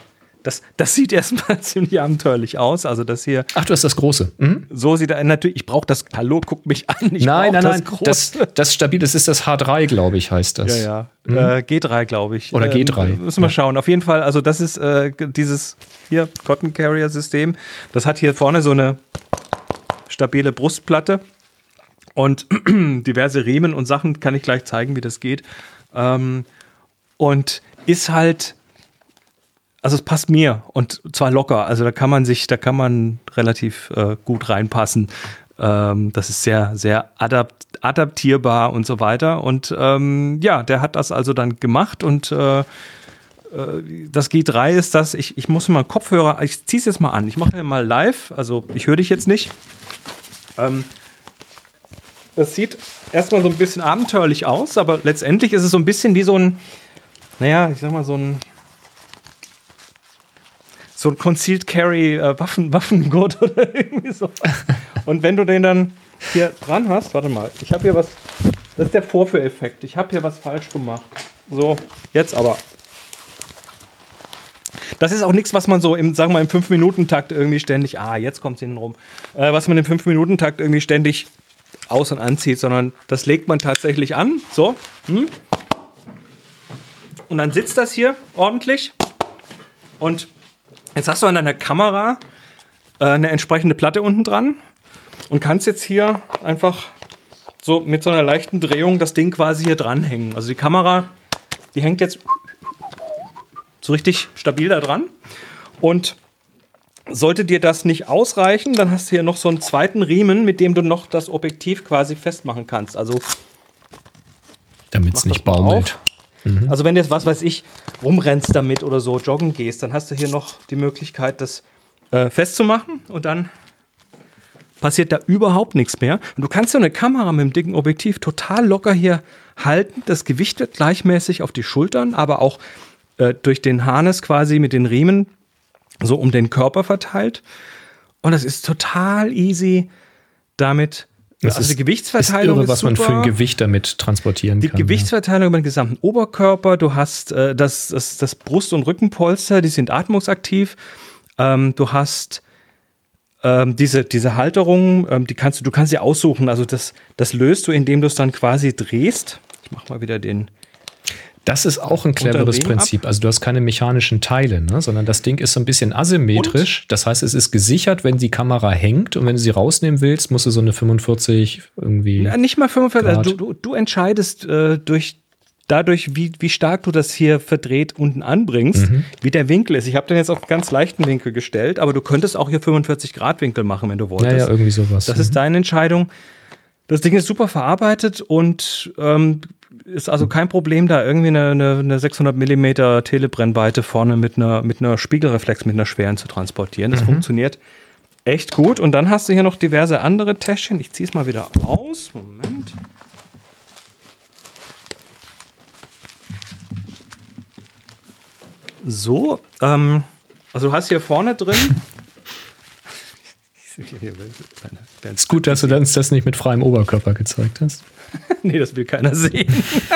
das, das sieht erstmal ziemlich abenteuerlich aus. Also das hier. Ach, du hast das große. Mhm. So sieht er natürlich. Ich brauche das. Hallo, guck mich an. Ich nein, nein, nein. Das, das, das stabil, das ist das H3, glaube ich, heißt das. Ja, ja. Mhm. Äh, G3, glaube ich. Oder G3. Ähm, müssen wir ja. schauen. Auf jeden Fall, also das ist äh, dieses hier Cotton Carrier System. Das hat hier vorne so eine stabile Brustplatte und diverse Riemen und Sachen. Kann ich gleich zeigen, wie das geht. Ähm, und ist halt also es passt mir und zwar locker. Also da kann man sich, da kann man relativ äh, gut reinpassen. Ähm, das ist sehr, sehr adapt adaptierbar und so weiter. Und ähm, ja, der hat das also dann gemacht und äh, äh das G3 ist das, ich, ich muss mal Kopfhörer, ich ziehe es jetzt mal an. Ich mache mal live, also ich höre dich jetzt nicht. Ähm, das sieht erstmal so ein bisschen abenteuerlich aus, aber letztendlich ist es so ein bisschen wie so ein, naja, ich sag mal so ein so ein Concealed Carry äh, Waffen, Waffengurt oder irgendwie so. Und wenn du den dann hier dran hast, warte mal, ich habe hier was, das ist der Vorführeffekt. Ich habe hier was falsch gemacht. So, jetzt aber. Das ist auch nichts, was man so im, sagen wir mal, im 5-Minuten-Takt irgendwie ständig, ah, jetzt kommt es hinten rum, äh, was man im 5-Minuten-Takt irgendwie ständig aus- und anzieht, sondern das legt man tatsächlich an, so. Hm? Und dann sitzt das hier ordentlich und Jetzt hast du an deiner Kamera äh, eine entsprechende Platte unten dran und kannst jetzt hier einfach so mit so einer leichten Drehung das Ding quasi hier dranhängen. Also die Kamera, die hängt jetzt so richtig stabil da dran. Und sollte dir das nicht ausreichen, dann hast du hier noch so einen zweiten Riemen, mit dem du noch das Objektiv quasi festmachen kannst. Also damit es nicht baumelt. Mhm. Also wenn du jetzt, was weiß ich, rumrennst damit oder so, joggen gehst, dann hast du hier noch die Möglichkeit, das äh, festzumachen und dann passiert da überhaupt nichts mehr. Und du kannst so eine Kamera mit dem dicken Objektiv total locker hier halten. Das Gewicht wird gleichmäßig auf die Schultern, aber auch äh, durch den Harness quasi mit den Riemen so um den Körper verteilt. Und das ist total easy damit das also ist, die Gewichtsverteilung ist, irre, was ist man für ein Gewicht damit transportieren die kann. Die Gewichtsverteilung ja. über den gesamten Oberkörper. Du hast äh, das, das, das Brust- und Rückenpolster, die sind atmungsaktiv. Ähm, du hast ähm, diese, diese Halterung, ähm, die kannst du, du kannst sie aussuchen. Also das, das löst du, indem du es dann quasi drehst. Ich mach mal wieder den, das ist auch ein cleveres Prinzip. Also du hast keine mechanischen Teile, ne? sondern das Ding ist so ein bisschen asymmetrisch. Und? Das heißt, es ist gesichert, wenn die Kamera hängt und wenn du sie rausnehmen willst, musst du so eine 45 irgendwie. Ja, nicht mal 45, also du, du, du, entscheidest äh, durch dadurch, wie, wie stark du das hier verdreht unten anbringst, mhm. wie der Winkel ist. Ich habe den jetzt auf einen ganz leichten Winkel gestellt, aber du könntest auch hier 45 Grad Winkel machen, wenn du wolltest. Ja, ja, irgendwie sowas. Das mhm. ist deine Entscheidung. Das Ding ist super verarbeitet und ähm, ist also kein Problem, da irgendwie eine, eine, eine 600 mm Telebrennweite vorne mit einer, mit einer Spiegelreflex, mit einer schweren zu transportieren. Das mhm. funktioniert echt gut. Und dann hast du hier noch diverse andere Täschchen. Ich ziehe es mal wieder aus. Moment. So, ähm, also du hast hier vorne drin. ist gut, dass du uns das nicht mit freiem Oberkörper gezeigt hast. nee, das will keiner sehen.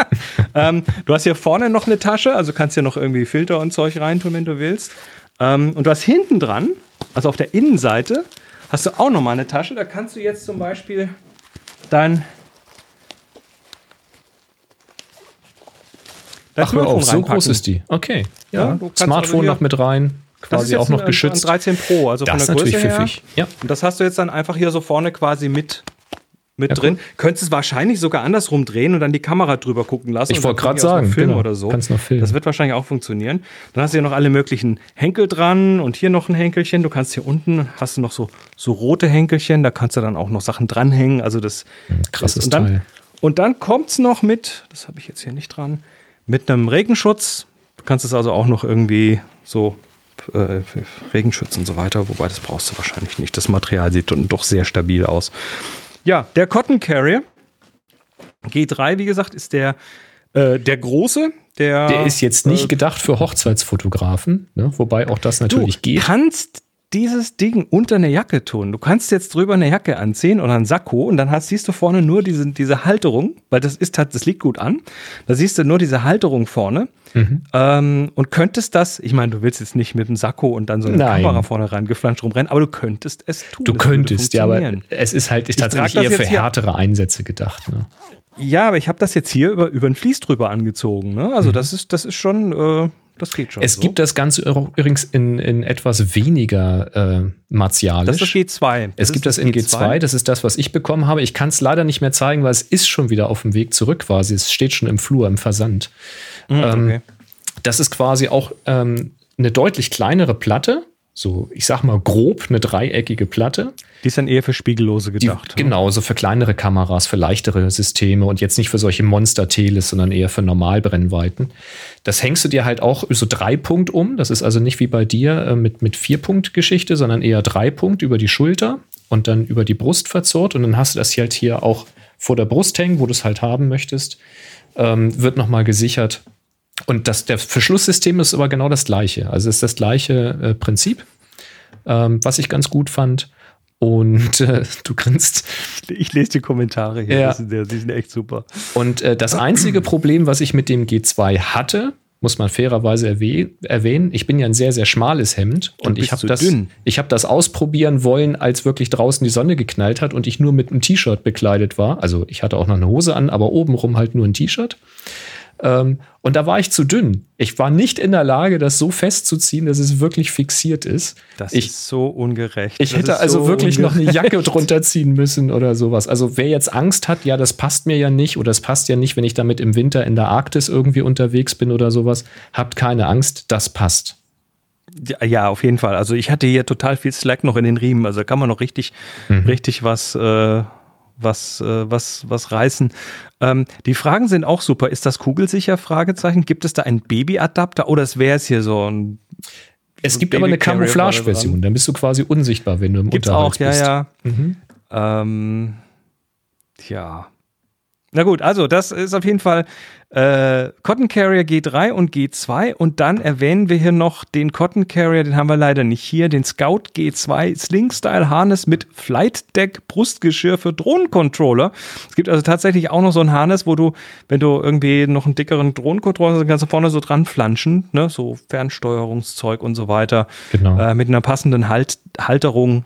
ähm, du hast hier vorne noch eine Tasche, also kannst hier noch irgendwie Filter und Zeug reintun, wenn du willst. Ähm, und du hast hinten dran also auf der Innenseite, hast du auch nochmal eine Tasche. Da kannst du jetzt zum Beispiel dein dein Ach, hör auf, so groß ist die. Okay. Ja, Ja, kannst Smartphone also noch mit rein. Ist Quasi auch noch ein, geschützt. Ein 13 Pro, also das ist von der natürlich Größe her. pfiffig. Ja. Und das hast du jetzt dann einfach hier so vorne quasi mit, mit Ja, drin. Könntest es wahrscheinlich sogar andersrum drehen und dann die Kamera drüber gucken lassen. Ich und wollte gerade sagen, Film genau. oder so. Kannst noch filmen. Das wird wahrscheinlich auch funktionieren. Dann hast du hier noch alle möglichen Henkel dran und hier noch ein Henkelchen. Du kannst hier unten hast du noch so, so rote Henkelchen. Da kannst du dann auch noch Sachen dranhängen. Also das krasses und dann, Teil. Und dann kommt es noch mit, das habe ich jetzt hier nicht dran, mit einem Regenschutz. Du kannst es also auch noch irgendwie so äh, Regenschutz und so weiter, wobei das brauchst du wahrscheinlich nicht. Das Material sieht dann doch sehr stabil aus. Ja, der Cotton Carrier G3, wie gesagt, ist der, äh, der große. Der, Der ist jetzt nicht äh, gedacht für Hochzeitsfotografen, ne? wobei auch das natürlich du geht. kannst dieses Ding unter eine Jacke tun. Du kannst jetzt drüber eine Jacke anziehen oder ein Sakko und dann hast, siehst du vorne nur diese, diese Halterung, weil das ist halt, das liegt gut an. Da siehst du nur diese Halterung vorne Mhm. ähm, und könntest das, ich meine, du willst jetzt nicht mit dem Sakko und dann so eine Nein. Kamera vorne reingeflanscht rumrennen, aber du könntest es tun. Du Das könntest, ja, aber es ist halt trag tatsächlich eher für härtere Einsätze gedacht. Ne? Ja, aber ich habe das jetzt hier über, über ein Vlies drüber angezogen. Ne? Also das ist, das ist schon, äh, das geht schon. Es so. gibt das Ganze übrigens in, in etwas weniger äh, martialisch. das ist das G2. Es ist gibt das in G2, das ist das, was ich bekommen habe. Ich kann es leider nicht mehr zeigen, weil es ist schon wieder auf dem Weg zurück quasi. Es steht schon im Flur, im Versand. Mhm, Ähm, okay. Das ist quasi auch ähm, eine deutlich kleinere Platte. So, ich sag mal grob eine dreieckige Platte. Die ist dann eher für Spiegellose Die, gedacht. ne? genau, so für kleinere Kameras, für leichtere Systeme und jetzt nicht für solche Monster-Teles, sondern eher für Normalbrennweiten. Das hängst du dir halt auch so drei Punkt um. Das ist also nicht wie bei dir äh, mit, mit vier Punkt Geschichte, sondern eher drei Punkt über die Schulter und dann über die Brust verzurrt. Und dann hast du das halt hier auch vor der Brust hängen, wo du es halt haben möchtest. Ähm, wird nochmal gesichert. Und das, der Verschlusssystem ist aber genau das gleiche. Also es ist das gleiche äh, Prinzip, ähm, was ich ganz gut fand. Und äh, du grinst. Ich lese die Kommentare hier, Ja. das sind, die sind echt super. Und äh, das einzige Problem, was ich mit dem G2 hatte, muss man fairerweise erwäh erwähnen, ich bin ja ein sehr, sehr schmales Hemd und ich habe das, dünn. ich hab das ausprobieren wollen, als wirklich draußen die Sonne geknallt hat und ich nur mit einem T-Shirt bekleidet war. Also ich hatte auch noch eine Hose an, aber obenrum halt nur ein T-Shirt. Ähm, und da war ich zu dünn. Ich war nicht in der Lage, das so festzuziehen, dass es wirklich fixiert ist. Das ich, ist so ungerecht. ich Das hätte also so wirklich noch eine ungerecht. Jacke drunter ziehen müssen oder sowas. Also wer jetzt Angst hat, ja, das passt mir ja nicht oder es passt ja nicht, wenn ich damit im Winter in der Arktis irgendwie unterwegs bin oder sowas, habt keine Angst, das passt. Ja, ja, auf jeden Fall. Also ich hatte hier total viel Slack noch in den Riemen. Also da kann man noch richtig, Mhm. richtig was, äh, was, äh, was, was reißen. Ähm, die Fragen sind auch super. Ist das kugelsicher? Fragezeichen. Gibt es da einen Babyadapter oder es wäre es hier so ein Es So gibt aber eine Camouflage-Version, dann bist du quasi unsichtbar, wenn du im Gibt's Unterholz auch, ja, bist. ja. Mhm. Ähm, tja. Na gut, also das ist auf jeden Fall äh, Cotton Carrier G3 und G2 und dann erwähnen wir hier noch den Cotton Carrier, den haben wir leider nicht hier, den Scout G2 Sling Style Harness mit Flight Deck Brustgeschirr für Drohnencontroller. Es gibt also tatsächlich auch noch so ein Harness, wo du, wenn du irgendwie noch einen dickeren Drohnencontroller hast, kannst du vorne so dran flanschen, ne, so Fernsteuerungszeug und so weiter. Genau. Äh, mit einer passenden halt Halterung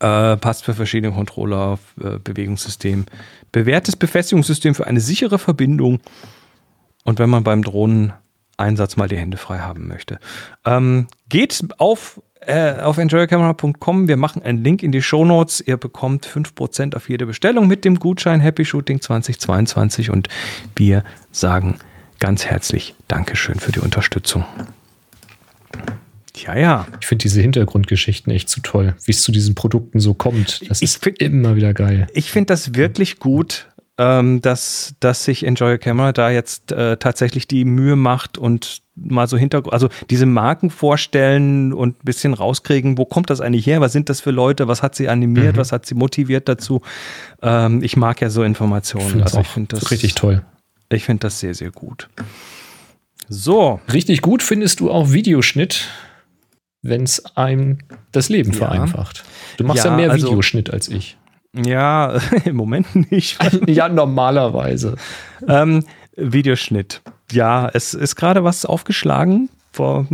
äh, passt für verschiedene Controller, äh, Bewegungssystem. Bewährtes Befestigungssystem für eine sichere Verbindung. Und wenn man beim Drohneneinsatz mal die Hände frei haben möchte. Ähm, geht auf, äh, auf enjoycamera.com. Wir machen einen Link in die Show Notes. Ihr bekommt 5% auf jede Bestellung mit dem Gutschein Happy Shooting 2022. Und wir sagen ganz herzlich Dankeschön für die Unterstützung. Ja, ja. Ich finde diese Hintergrundgeschichten echt zu toll, wie es zu diesen Produkten so kommt. Das Ich ist find- immer wieder geil. Ich finde das wirklich gut, ähm, dass, dass sich Enjoy Your Camera da jetzt äh, tatsächlich die Mühe macht und mal so Hintergrund, also diese Marken vorstellen und ein bisschen rauskriegen, wo kommt das eigentlich her? Was sind das für Leute? Was hat sie animiert? Mhm. Was hat sie motiviert dazu? Ähm, ich mag ja so Ich Informationen. das Also ich finde das richtig toll. Ich finde das sehr, sehr gut. So, Richtig gut findest du auch Videoschnitt, wenn es einem das Leben Ja. vereinfacht. Du machst ja, Ja, mehr also- Videoschnitt als ich. ja, im Moment nicht. ja, normalerweise. Ähm, Videoschnitt. Ja, es ist gerade was aufgeschlagen vor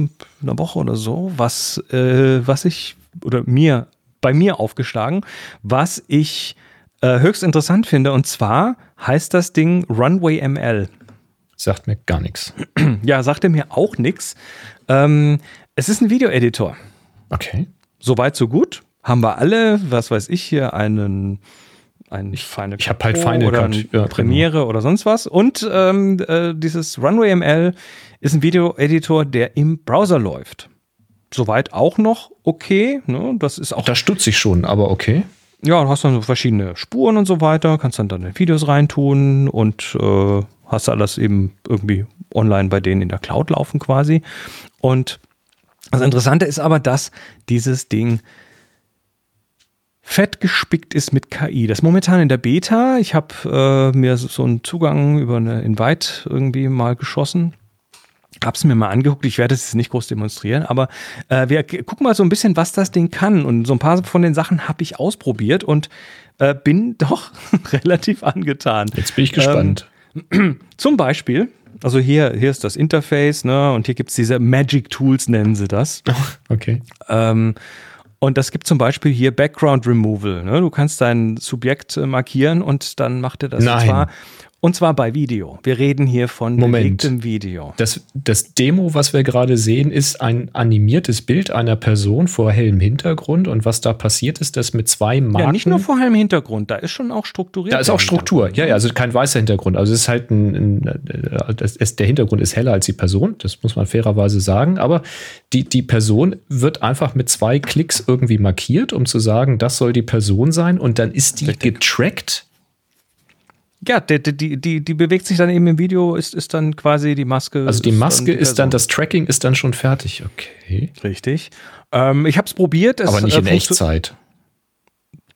einer Woche oder so, was, äh, was ich oder mir bei mir aufgeschlagen, was ich äh, höchst interessant finde. Und zwar heißt das Ding Runway ML. Sagt mir gar nichts. Ja, sagte mir auch nichts. Ähm, es ist ein Videoeditor. Okay. Soweit, so gut. Haben wir alle, was weiß ich hier, einen ein Final ich hab halt Final oder Cut, ja, Premiere oder sonst was. Und ähm, äh, dieses Runway ML ist ein Videoeditor, der im Browser läuft. Soweit auch noch okay. Ne? Das ist auch Da stutze ich schon, aber okay. ja, du hast dann so verschiedene Spuren und so weiter, kannst dann deine Videos reintun und äh, hast alles eben irgendwie online bei denen in der Cloud laufen quasi. Und das Interessante ist aber, dass dieses Ding fett gespickt ist mit KI. Das ist momentan in der Beta. Ich habe äh, mir so einen Zugang über eine Invite irgendwie mal geschossen. Hab's mir mal angeguckt. Ich werde es jetzt nicht groß demonstrieren, aber äh, wir gucken mal so ein bisschen, was das Ding kann. Und so ein paar von den Sachen habe ich ausprobiert und äh, bin doch relativ angetan. Jetzt bin ich gespannt. Zum Beispiel, also hier, hier ist das Interface, ne, und hier gibt's diese Magic Tools, nennen sie das. okay. Ähm, und das gibt zum Beispiel hier Background Removal. Ne? Du kannst dein Subjekt äh, markieren und dann macht er das. Nein. Und zwar, und zwar bei Video. Wir reden hier von Moment. bewegtem Video. Das, das Demo, was wir gerade sehen, ist ein animiertes Bild einer Person vor hellem Hintergrund. Und was da passiert ist, dass mit zwei Marken. Ja, nicht nur vor allem Hintergrund, da ist schon auch strukturiert. Da ist auch Struktur, ja, ja, also kein weißer Hintergrund. Also es ist halt ein, ein äh, ist, der Hintergrund ist heller als die Person, das muss man fairerweise sagen, aber die, die Person wird einfach mit zwei Klicks irgendwie markiert, um zu sagen, das soll die Person sein und dann ist die getrackt. Ja, die, die, die, die bewegt sich dann eben im Video, ist, ist dann quasi die Maske. Also die ist Maske dann die ist dann, das Tracking ist dann schon fertig, okay. Richtig. Ähm, ich habe es probiert. Es, Aber nicht äh, in Echtzeit.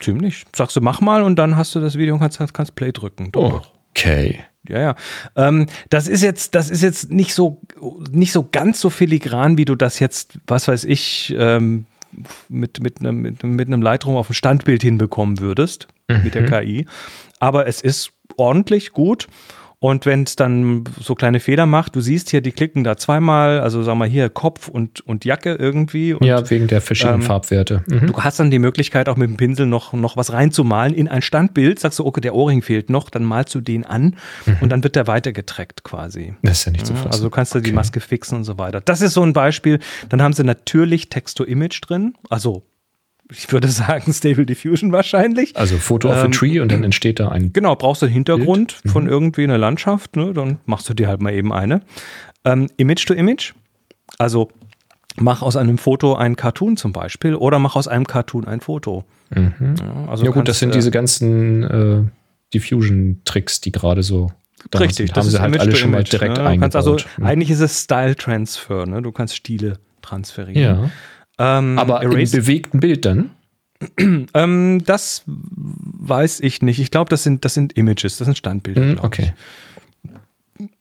Ziemlich. Sagst du, mach mal und dann hast du das Video und kannst, kannst Play drücken. Doch. Okay. Ja, ja. Ähm, das ist jetzt, das ist jetzt nicht so, nicht so ganz so filigran, wie du das jetzt, was weiß ich, ähm, mit, mit, einem, mit, mit einem Lightroom auf ein Standbild hinbekommen würdest, mit der KI. Aber es ist ordentlich gut. Und wenn es dann so kleine Fehler macht, du siehst hier, die klicken da zweimal, also sag mal hier Kopf und, und Jacke irgendwie. Und ja, wegen der verschiedenen ähm, Farbwerte. Mhm. Du hast dann die Möglichkeit, auch mit dem Pinsel noch, noch was reinzumalen in ein Standbild. Sagst du, okay, der Ohrring fehlt noch, dann malst du den an und dann wird der weitergetrackt quasi. Das ist ja nicht zu Ja, fassen. also du kannst du die Okay. Maske fixen und so weiter. Das ist so ein Beispiel. Dann haben sie natürlich Text-to-Image drin. Also ich würde sagen Stable Diffusion wahrscheinlich. Also Foto of a Ähm, Tree und dann entsteht da ein Genau, brauchst du einen Hintergrund Bild. von irgendwie einer Landschaft, ne? dann machst du dir halt mal eben eine. Ähm, Image to Image, also mach aus einem Foto ein Cartoon zum Beispiel oder mach aus einem Cartoon ein Foto. Ja, also Ja gut, kannst, das sind äh, diese ganzen äh, Diffusion-Tricks, die gerade so da Richtig, sind. Haben das sie ist halt Image alle schon mal Image, direkt ne? Du kannst eingebaut. also, eigentlich ist es Style Transfer, ne? du kannst Stile transferieren. ja, Ähm, aber im Erase, bewegten Bild dann? ähm, das weiß ich nicht. Ich glaube, das sind, das sind Images, das sind Standbilder. Glaub okay. Ich.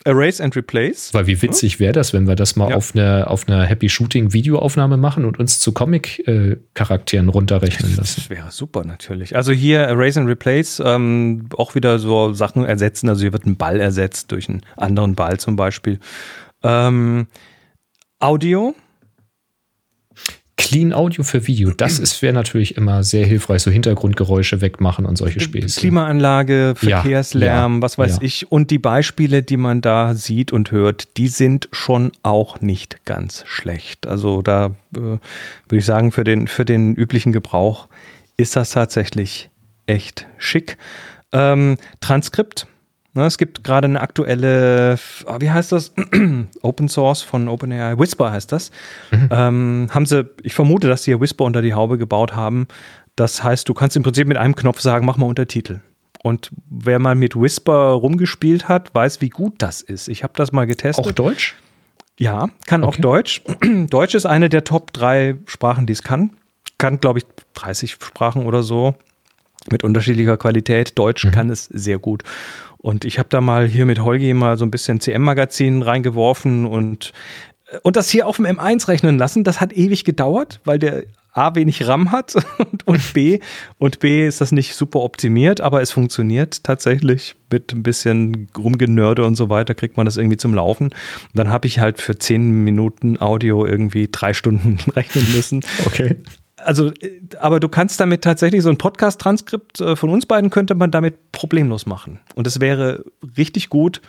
Erase and Replace. Weil wie witzig wäre das, wenn wir das mal Ja. auf einer auf einer Happy Shooting Videoaufnahme machen und uns zu Comic-Charakteren runterrechnen lassen. Das wäre super natürlich. Also hier Erase and Replace, ähm, auch wieder so Sachen ersetzen. Also hier wird ein Ball ersetzt durch einen anderen Ball zum Beispiel. Ähm, Audio, Clean Audio für Video, das ist wäre natürlich immer sehr hilfreich, so Hintergrundgeräusche wegmachen und solche Späße. Klimaanlage, Ja, Verkehrslärm, ja, was weiß ja. ich. Und die Beispiele, die man da sieht und hört, die sind schon auch nicht ganz schlecht. Also da äh, würde ich sagen, für den, für den üblichen Gebrauch ist das tatsächlich echt schick. Ähm, Transkript. Ne, es gibt gerade eine aktuelle, ah, wie heißt das? Open Source von OpenAI, Whisper heißt das. Ähm, haben sie, ich vermute, dass sie hier Whisper unter die Haube gebaut haben. Das heißt, du kannst im Prinzip mit einem Knopf sagen, mach mal Untertitel. Und wer mal mit Whisper rumgespielt hat, weiß, wie gut das ist. Ich habe das mal getestet. Auch Deutsch? Ja, kann auch Okay. Deutsch. Deutsch ist eine der Top drei Sprachen, die es kann. Kann, glaube ich, 30 Sprachen oder so mit unterschiedlicher Qualität. Deutsch Mhm. kann es sehr gut. Und ich habe da mal hier mit Holgi mal so ein bisschen CM-Magazin reingeworfen und, und das hier auf dem M1 rechnen lassen. Das hat ewig gedauert, weil der A wenig RAM hat und, und B und B ist das nicht super optimiert, aber es funktioniert tatsächlich mit ein bisschen Rumgenörde und so weiter kriegt man das irgendwie zum Laufen. Und dann habe ich halt für 10 Minuten Audio irgendwie drei Stunden rechnen müssen. Okay. Also, äh, aber du kannst damit tatsächlich so ein Podcast-Transkript äh, von uns beiden könnte man damit problemlos machen. Und es wäre richtig gut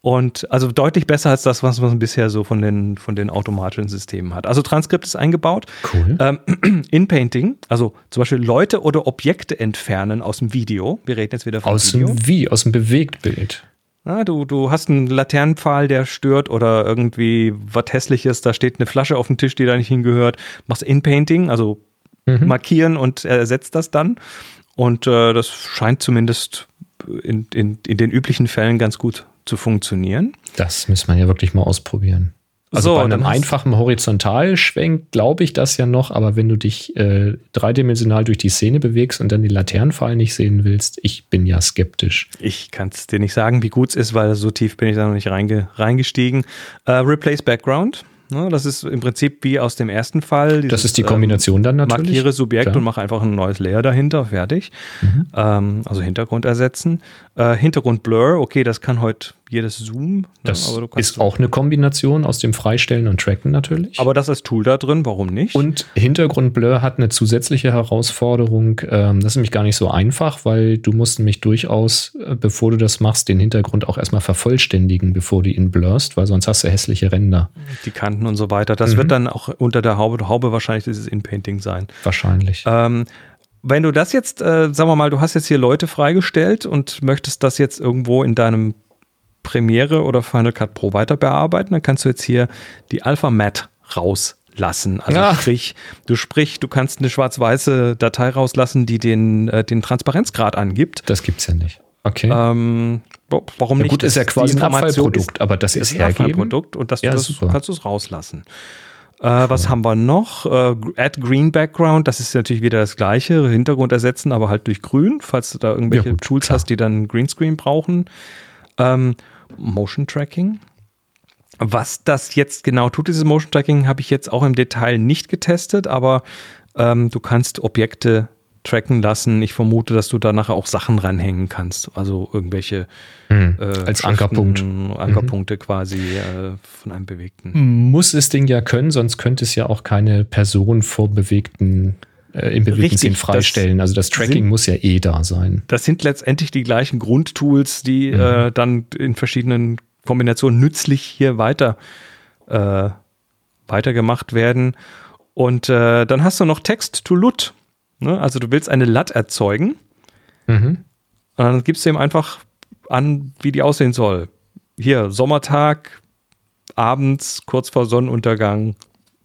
und also deutlich besser als das, was man bisher so von den, von den automatischen Systemen hat. Also Transkript ist eingebaut. Cool. Ähm, In-Painting, also zum Beispiel Leute oder Objekte entfernen aus dem Video. Wir reden jetzt wieder von Aus Video. dem Wie, aus dem Bewegtbild. Na, du, du hast einen Laternenpfahl, der stört oder irgendwie was Hässliches, da steht eine Flasche auf dem Tisch, die da nicht hingehört. Machst In-Painting, also Mhm. markieren und ersetzt das dann. Und äh, das scheint zumindest in, in, in den üblichen Fällen ganz gut zu funktionieren. Das muss man ja wirklich mal ausprobieren. Also So, bei einem einfachen Horizontalschwenk glaube ich das ja noch, aber wenn du dich äh, dreidimensional durch die Szene bewegst und dann den Laternenpfahl nicht sehen willst, ich bin ja skeptisch. Ich kann es dir nicht sagen, wie gut es ist, weil so tief bin ich da noch nicht reinge reingestiegen. Äh, Replace Background. Ne, das ist im Prinzip wie aus dem ersten Fall. Das dieses, ist die ähm, Kombination dann natürlich. Markiere Subjekt Klar. und mache einfach ein neues Layer dahinter, fertig. Mhm. Ähm, also Hintergrund ersetzen. Äh, Hintergrund Blur, okay, das kann heute jedes Zoom. ne, Das kannst ist auch eine Kombination aus dem Freistellen und Tracken natürlich. Aber das ist Tool da drin, warum nicht? Und Hintergrundblur hat eine zusätzliche Herausforderung. Ähm, das ist nämlich gar nicht so einfach, weil du musst nämlich durchaus, äh, bevor du das machst, den Hintergrund auch erstmal vervollständigen, bevor du ihn blurst, weil sonst hast du hässliche Ränder. die Kanten und so weiter. Das Mhm. wird dann auch unter der Haube, Haube wahrscheinlich dieses In-Painting sein. Wahrscheinlich. Ähm, wenn du das jetzt, äh, sagen wir mal, du hast jetzt hier Leute freigestellt und möchtest das jetzt irgendwo in deinem Premiere oder Final Cut Pro weiter bearbeiten, dann kannst du jetzt hier die Alpha Matte rauslassen. Also Ja. sprich, du sprich, du kannst eine schwarz-weiße Datei rauslassen, die den, äh, den Transparenzgrad angibt. Das gibt's ja nicht. Okay. Ähm, warum ja, nicht? gut, ist ja Das- quasi ein Abfallprodukt, aber das ist ein hergeben. Abfallprodukt und das, Ja, das kannst du es rauslassen. Äh, was haben wir noch? Äh, Add Green Background, das ist natürlich wieder das gleiche. Hintergrund ersetzen, aber halt durch Grün, falls du da irgendwelche Ja, gut, Tools klar. hast, die dann Greenscreen brauchen. Ähm, Motion Tracking. Was das jetzt genau tut, dieses Motion Tracking, habe ich jetzt auch im Detail nicht getestet, aber ähm, du kannst Objekte tracken lassen. Ich vermute, dass du da nachher auch Sachen ranhängen kannst. Also irgendwelche Hm, äh, Als Ankerpunkt. Mhm. Ankerpunkte quasi äh, von einem bewegten. Muss das Ding ja können, sonst könnte es ja auch keine Person vor bewegten, äh, im bewegten das freistellen. Also das Tracking sind- muss ja eh da sein. Das sind letztendlich die gleichen Grundtools, die Mhm. äh, dann in verschiedenen Kombinationen nützlich hier weiter äh, weitergemacht werden. Und äh, dann hast du noch Text to LUT. Ne? Also du willst eine LUT erzeugen. Mhm. Und dann gibst du ihm einfach an, wie die aussehen soll. Hier, Sommertag, abends, kurz vor Sonnenuntergang,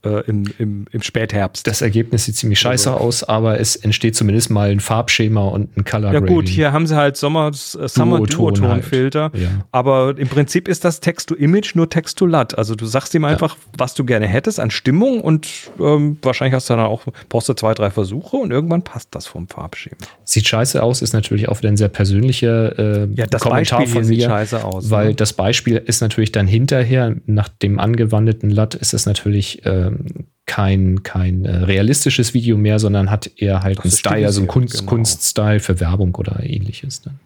äh, im, im, im Spätherbst. Das Ergebnis sieht ziemlich scheiße aus, aber es entsteht zumindest mal ein Farbschema und ein Color ja Grading. gut, hier haben sie halt Sommer, äh, Summer Duoton Duoton-Filter. halt. Ja. Aber im Prinzip ist das Text-to-Image nur Text-to-LUT. Also du sagst ihm einfach, was du gerne hättest an Stimmung und ähm, wahrscheinlich hast du dann auch, brauchst du zwei, drei Versuche und irgendwann passt das vom Farbschema. Sieht scheiße aus, ist natürlich auch wieder ein sehr persönlicher äh, Ja, das Kommentar Beispiel von sieht mir. scheiße aus, Weil ne? das Beispiel ist natürlich dann hinterher, nach dem angewandten LUT ist es natürlich ähm, kein, kein äh, realistisches Video mehr, sondern hat eher halt Das einen Style, also einen Kunst, genau. Kunststyle für Werbung oder ähnliches. Dann.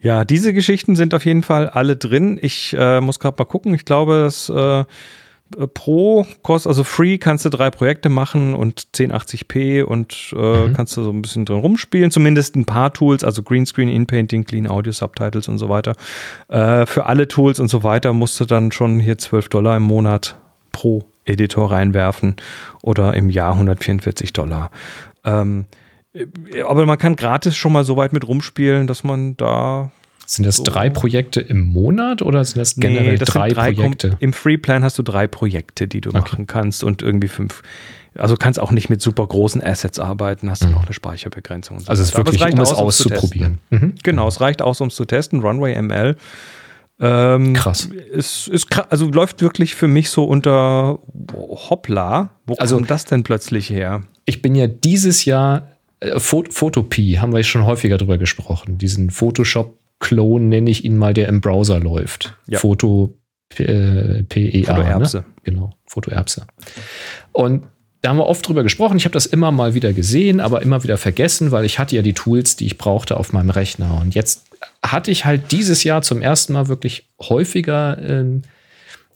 Ja, diese Geschichten sind auf jeden Fall alle drin. Ich äh, muss gerade mal gucken. Ich glaube, das äh, Pro kostet, also Free kannst du drei Projekte machen und 1080p und äh, Mhm. kannst du so ein bisschen drin rumspielen. Zumindest ein paar Tools, also Greenscreen, In-Painting, Clean Audio, Subtitles und so weiter. Äh, für alle Tools und so weiter musst du dann schon hier 12 Dollar im Monat pro Editor reinwerfen oder im Jahr 144 Dollar. Ähm, äh, aber man kann gratis schon mal so weit mit rumspielen, dass man da Sind das So. drei Projekte im Monat oder sind das generell das drei, sind drei Kom- Projekte? Im Freeplan hast du drei Projekte, die du Okay. machen kannst und irgendwie fünf. Also kannst auch nicht mit super großen Assets arbeiten, hast dann Mhm. auch eine Speicherbegrenzung. Und so Also es ist weiter. Aber wirklich, um es aus, zu auszuprobieren. Mhm. Genau, es reicht aus, um es zu testen. Runway ML. Ähm, Krass. Ist kra- also läuft wirklich für mich so unter Hoppla. Wo Also- kommt das denn plötzlich her? Ich bin ja dieses Jahr, äh, Phot Photopie, haben wir schon häufiger drüber gesprochen. Diesen Photoshop-Klon nenne ich ihn mal, der im Browser läuft. Ja. Foto äh, PEA. Fotoerbse. Ne? Genau, Fotoerbse. Und da haben wir oft drüber gesprochen. Ich habe das immer mal wieder gesehen, aber immer wieder vergessen, weil ich hatte ja die Tools, die ich brauchte auf meinem Rechner. Und jetzt hatte ich halt dieses Jahr zum ersten Mal wirklich häufiger ähm,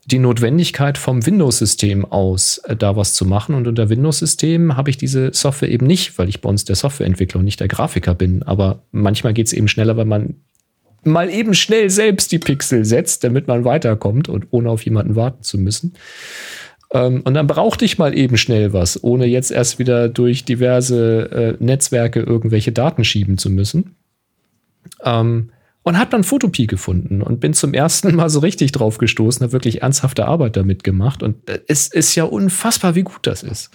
die Notwendigkeit vom Windows-System aus, äh, da was zu machen. Und unter Windows-System habe ich diese Software eben nicht, weil ich bei uns der Softwareentwickler und nicht der Grafiker bin. Aber manchmal geht es eben schneller, weil man mal eben schnell selbst die Pixel setzt, damit man weiterkommt und ohne auf jemanden warten zu müssen. Ähm, und dann brauchte ich mal eben schnell was, ohne jetzt erst wieder durch diverse äh, Netzwerke irgendwelche Daten schieben zu müssen. Ähm, und habe dann Photopie gefunden und bin zum ersten Mal so richtig drauf gestoßen, habe wirklich ernsthafte Arbeit damit gemacht. Und äh, es ist ja unfassbar, wie gut das ist.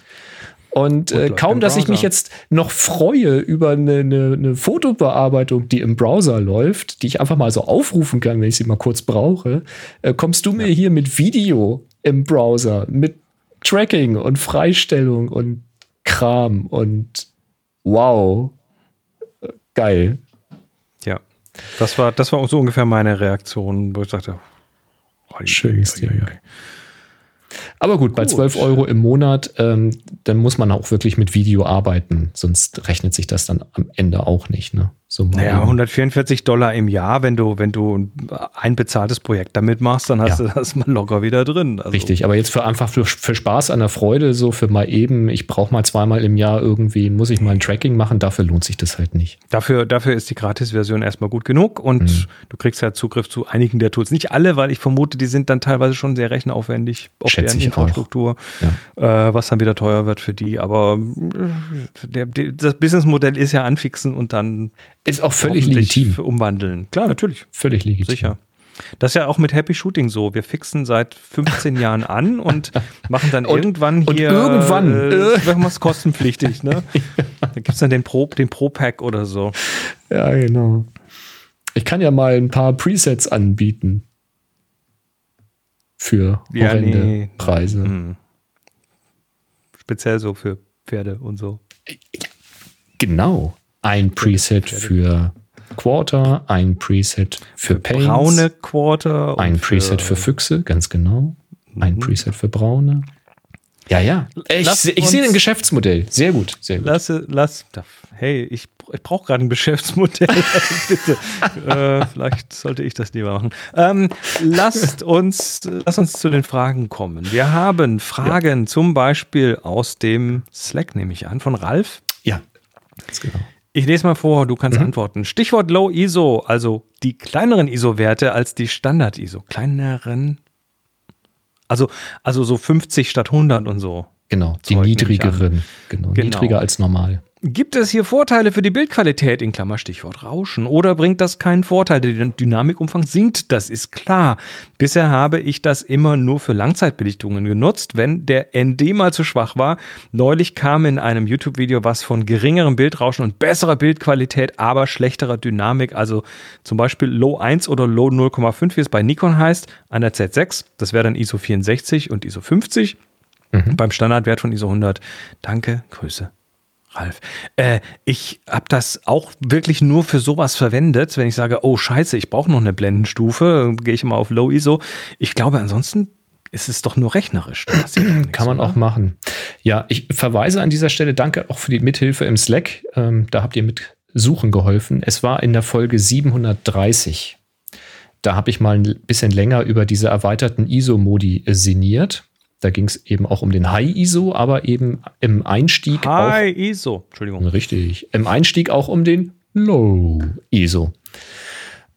Und äh, kaum, dass ich mich jetzt noch freue über eine, eine, eine, Fotobearbeitung, die im Browser läuft, die ich einfach mal so aufrufen kann, wenn ich sie mal kurz brauche, äh, kommst du mir ja. hier mit Video im Browser, mit Tracking und Freistellung und Kram und wow, geil. Ja, das war, das war so ungefähr meine Reaktion, wo ich dachte, oh, schön. Ja, ja, aber gut, gut, bei 12 Euro im Monat, ähm, dann muss man auch wirklich mit Video arbeiten, sonst rechnet sich das dann am Ende auch nicht. Ne? So naja, 144 Dollar im Jahr, wenn du, wenn du ein bezahltes Projekt damit machst, dann hast ja. du das mal locker wieder drin. Also Richtig, aber jetzt für einfach für, für Spaß an der Freude, so für mal eben, ich brauche mal zweimal im Jahr irgendwie, muss ich mal ein Tracking machen, dafür lohnt sich das halt nicht. Dafür, dafür ist die Gratis-Version erstmal gut genug und mhm. du kriegst ja Zugriff zu einigen der Tools. Nicht alle, weil ich vermute, die sind dann teilweise schon sehr rechenaufwendig auf Schätze deren Infrastruktur, ja. äh, was dann wieder teuer wird für die. Aber äh, der, der, das Businessmodell ist ja anfixen und dann ist auch völlig legitim. Umwandeln. Klar, natürlich. Völlig legitim. Sicher. Das ist ja auch mit Happy Shooting so. Wir fixen seit 15 Jahren an und machen dann und, irgendwann hier. Und irgendwann. Äh, machen wir es kostenpflichtig, ne? Da gibt es dann den Pro, den Pro-Pack oder so. Ja, genau. Ich kann ja mal ein paar Presets anbieten. Für horrende ja, nee. Preise. Hm. Speziell so für Pferde und so. Genau ein Preset für Quarter, ein Preset für, für Paints, braune Quarter, ein Preset für Füchse, ganz genau, ein mhm. Preset für braune. Ja, ja. Ich, ich sehe ein Geschäftsmodell. Sehr gut, sehr gut. Lass, lass, hey, ich, ich brauche gerade ein Geschäftsmodell. Bitte. äh, vielleicht sollte ich das lieber machen. Ähm, lasst uns, lass uns zu den Fragen kommen. Wir haben Fragen ja. zum Beispiel aus dem Slack, nehme ich an, von Ralf. Ja, ganz genau. Ich lese mal vor, du kannst mhm. antworten. Stichwort Low ISO, also die kleineren ISO-Werte als die Standard-ISO. Kleineren? Also, also so 50 statt 100 und so. Genau, die niedrigeren. Genau, genau, niedriger als normal. Gibt es hier Vorteile für die Bildqualität, in Klammer Stichwort Rauschen, oder bringt das keinen Vorteil? Der Dynamikumfang sinkt, das ist klar. Bisher habe ich das immer nur für Langzeitbelichtungen genutzt, wenn der ND mal zu schwach war. Neulich kam in einem YouTube-Video was von geringerem Bildrauschen und besserer Bildqualität, aber schlechterer Dynamik, also zum Beispiel Low 1 oder Low 0,5, wie es bei Nikon heißt, an der Z6. Das wäre dann ISO 64 und ISO 50. Mhm. Beim Standardwert von ISO 100. Danke, Grüße. Ralf. Äh, ich habe das auch wirklich nur für sowas verwendet, wenn ich sage, oh scheiße, ich brauche noch eine Blendenstufe, gehe ich mal auf Low ISO. Ich glaube, ansonsten ist es doch nur rechnerisch. Kann man auch machen. Ja, ich verweise an dieser Stelle, danke auch für die Mithilfe im Slack. Ähm, da habt ihr mit Suchen geholfen. Es war in der Folge 730. Da habe ich mal ein bisschen länger über diese erweiterten ISO-Modi sinniert. Da ging es eben auch um den High ISO, aber eben im Einstieg High auch, ISO, Entschuldigung. Richtig. Im Einstieg auch um den Low ISO.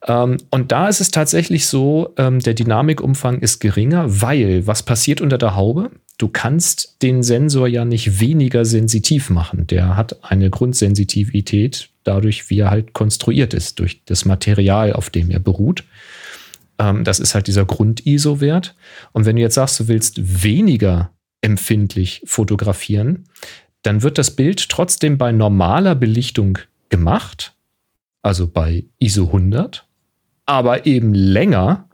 Ähm, und da ist es tatsächlich so, ähm, der Dynamikumfang ist geringer, weil was passiert unter der Haube? Du kannst den Sensor ja nicht weniger sensitiv machen. Der hat eine Grundsensitivität dadurch, wie er halt konstruiert ist, durch das Material, auf dem er beruht. Ähm, das ist halt dieser Grund-ISO-Wert. Und wenn du jetzt sagst, du willst weniger empfindlich fotografieren, dann wird das Bild trotzdem bei normaler Belichtung gemacht, also bei ISO 100, aber eben länger,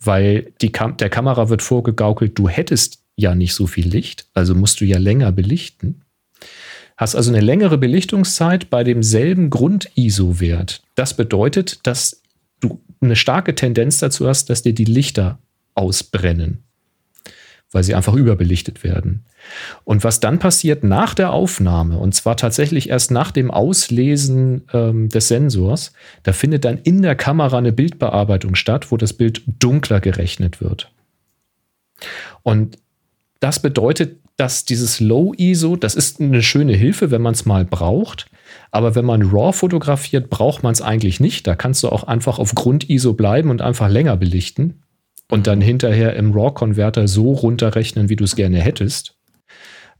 weil Kam der Kamera wird vorgegaukelt, du hättest ja nicht so viel Licht, also musst du ja länger belichten. Hast also eine längere Belichtungszeit bei demselben Grund-ISO-Wert. Das bedeutet, dass du eine starke Tendenz dazu hast, dass dir die Lichter ausbrennen, weil sie einfach überbelichtet werden. Und was dann passiert nach der Aufnahme, und zwar tatsächlich erst nach dem Auslesen ähm, des Sensors, da findet dann in der Kamera eine Bildbearbeitung statt, wo das Bild dunkler gerechnet wird. Und das bedeutet, dass dieses Low ISO, das ist eine schöne Hilfe, wenn man es mal braucht. Aber wenn man RAW fotografiert, braucht man es eigentlich nicht. Da kannst du auch einfach auf Grund-ISO bleiben und einfach länger belichten und dann hinterher im RAW-Konverter so runterrechnen, wie du es gerne hättest.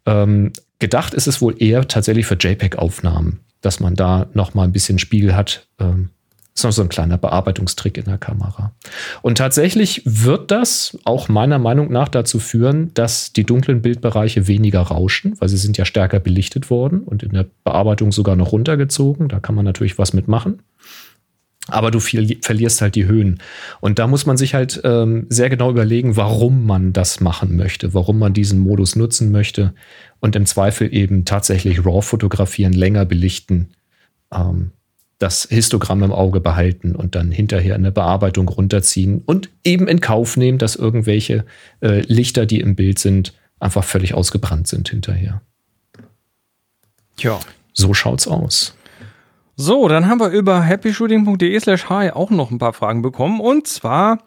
Ähm, gedacht ist es wohl eher tatsächlich für JPEG-Aufnahmen, dass man da noch mal ein bisschen Spiegel hat. Ähm, ist noch so ein kleiner Bearbeitungstrick in der Kamera. Und tatsächlich wird das auch meiner Meinung nach dazu führen, dass die dunklen Bildbereiche weniger rauschen, weil sie sind ja stärker belichtet worden und in der Bearbeitung sogar noch runtergezogen. Da kann man natürlich was mitmachen. Aber du verlierst halt die Höhen. Und da muss man sich halt ähm, sehr genau überlegen, warum man das machen möchte, warum man diesen Modus nutzen möchte und im Zweifel eben tatsächlich RAW fotografieren, länger belichten. Ähm, das Histogramm im Auge behalten und dann hinterher eine Bearbeitung runterziehen und eben in Kauf nehmen, dass irgendwelche äh, Lichter, die im Bild sind, einfach völlig ausgebrannt sind hinterher. Tja. So schaut's aus. So, dann haben wir über happyshooting.de slash hi auch noch ein paar Fragen bekommen und zwar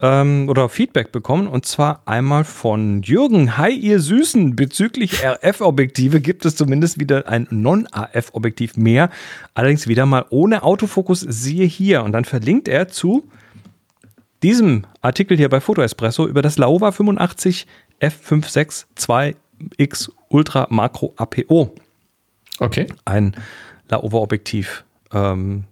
ähm, oder Feedback bekommen und zwar einmal von Jürgen. Hi, ihr Süßen. Bezüglich RF-Objektive gibt es zumindest wieder ein Non-AF-Objektiv mehr. Allerdings wieder mal ohne Autofokus, siehe hier. Und dann verlinkt er zu diesem Artikel hier bei Foto Espresso über das Laowa 85 f562x Ultra Makro APO. Okay. Ein Laowa-Objektiv. Ähm,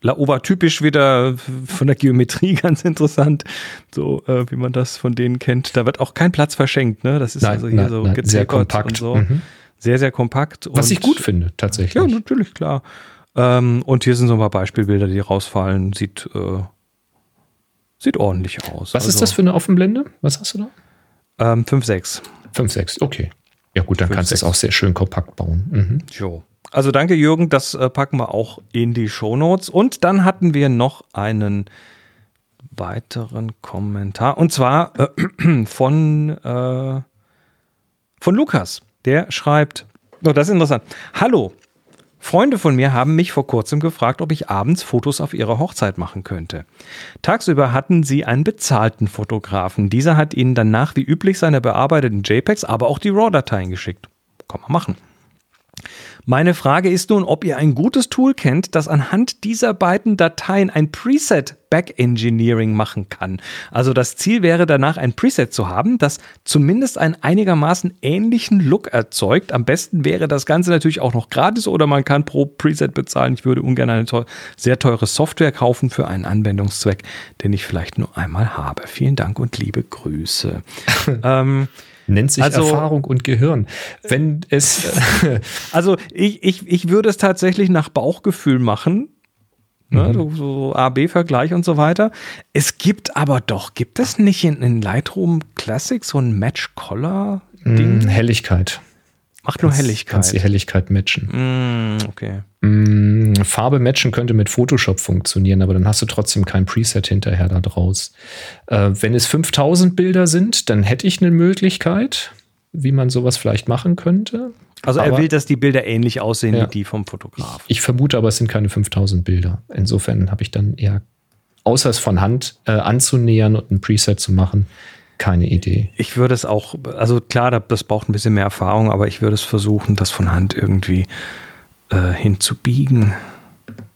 Laowa typisch wieder von der Geometrie ganz interessant, so äh, wie man das von denen kennt. Da wird auch kein Platz verschenkt, ne? Das ist Nein, also hier nein, so nein, sehr kompakt. und so. Mhm. Sehr, sehr kompakt. Was ich gut finde, tatsächlich. Ja, natürlich, klar. Ähm, und hier sind so ein paar Beispielbilder, die rausfallen. Sieht, äh, sieht ordentlich aus. Was ist das für eine Offenblende? Was hast du da? Ähm, 5,6. 5,6, okay. Ja gut, dann Fünf, kannst du es auch sehr schön kompakt bauen. Mhm. Jo. Also danke Jürgen, das äh, packen wir auch in die Shownotes. Und dann hatten wir noch einen weiteren Kommentar. Und zwar äh, von, äh, von Lukas. Der schreibt, oh, das ist interessant. Hallo, Freunde von mir haben mich vor kurzem gefragt, ob ich abends Fotos auf ihrer Hochzeit machen könnte. Tagsüber hatten sie einen bezahlten Fotografen. Dieser hat ihnen danach wie üblich seine bearbeiteten JPEGs, aber auch die RAW-Dateien geschickt. Kann man machen. Meine Frage ist nun, ob ihr ein gutes Tool kennt, das anhand dieser beiden Dateien ein Preset Backengineering machen kann. Also das Ziel wäre danach ein Preset zu haben, das zumindest einen einigermaßen ähnlichen Look erzeugt. Am besten wäre das Ganze natürlich auch noch gratis oder man kann pro Preset bezahlen. Ich würde ungern eine teu sehr teure Software kaufen für einen Anwendungszweck, den ich vielleicht nur einmal habe. Vielen Dank und liebe Grüße. ähm, Nennt sich Also- Erfahrung und Gehirn. Wenn es. Also ich, ich, ich würde es tatsächlich nach Bauchgefühl machen. Ne, so, so A-B-Vergleich und so weiter. Es gibt aber doch, gibt es nicht in, in Lightroom Classic so ein Match-Color-Ding? Mh, Helligkeit. Macht nur Helligkeit. Kannst die Helligkeit matchen. Mm, okay. Mm, Farbe matchen könnte mit Photoshop funktionieren, aber dann hast du trotzdem kein Preset hinterher da draus. Äh, wenn es 5000 Bilder sind, dann hätte ich eine Möglichkeit, wie man sowas vielleicht machen könnte. Also er Aber- will, dass die Bilder ähnlich aussehen Ja. wie die vom Fotograf. Ich vermute aber, es sind keine 5000 Bilder. Insofern habe ich dann eher, außer es von Hand äh, anzunähern und ein Preset zu machen, keine Idee. Ich würde es auch, also klar, da- das braucht ein bisschen mehr Erfahrung, aber ich würde es versuchen, das von Hand irgendwie äh, hinzubiegen,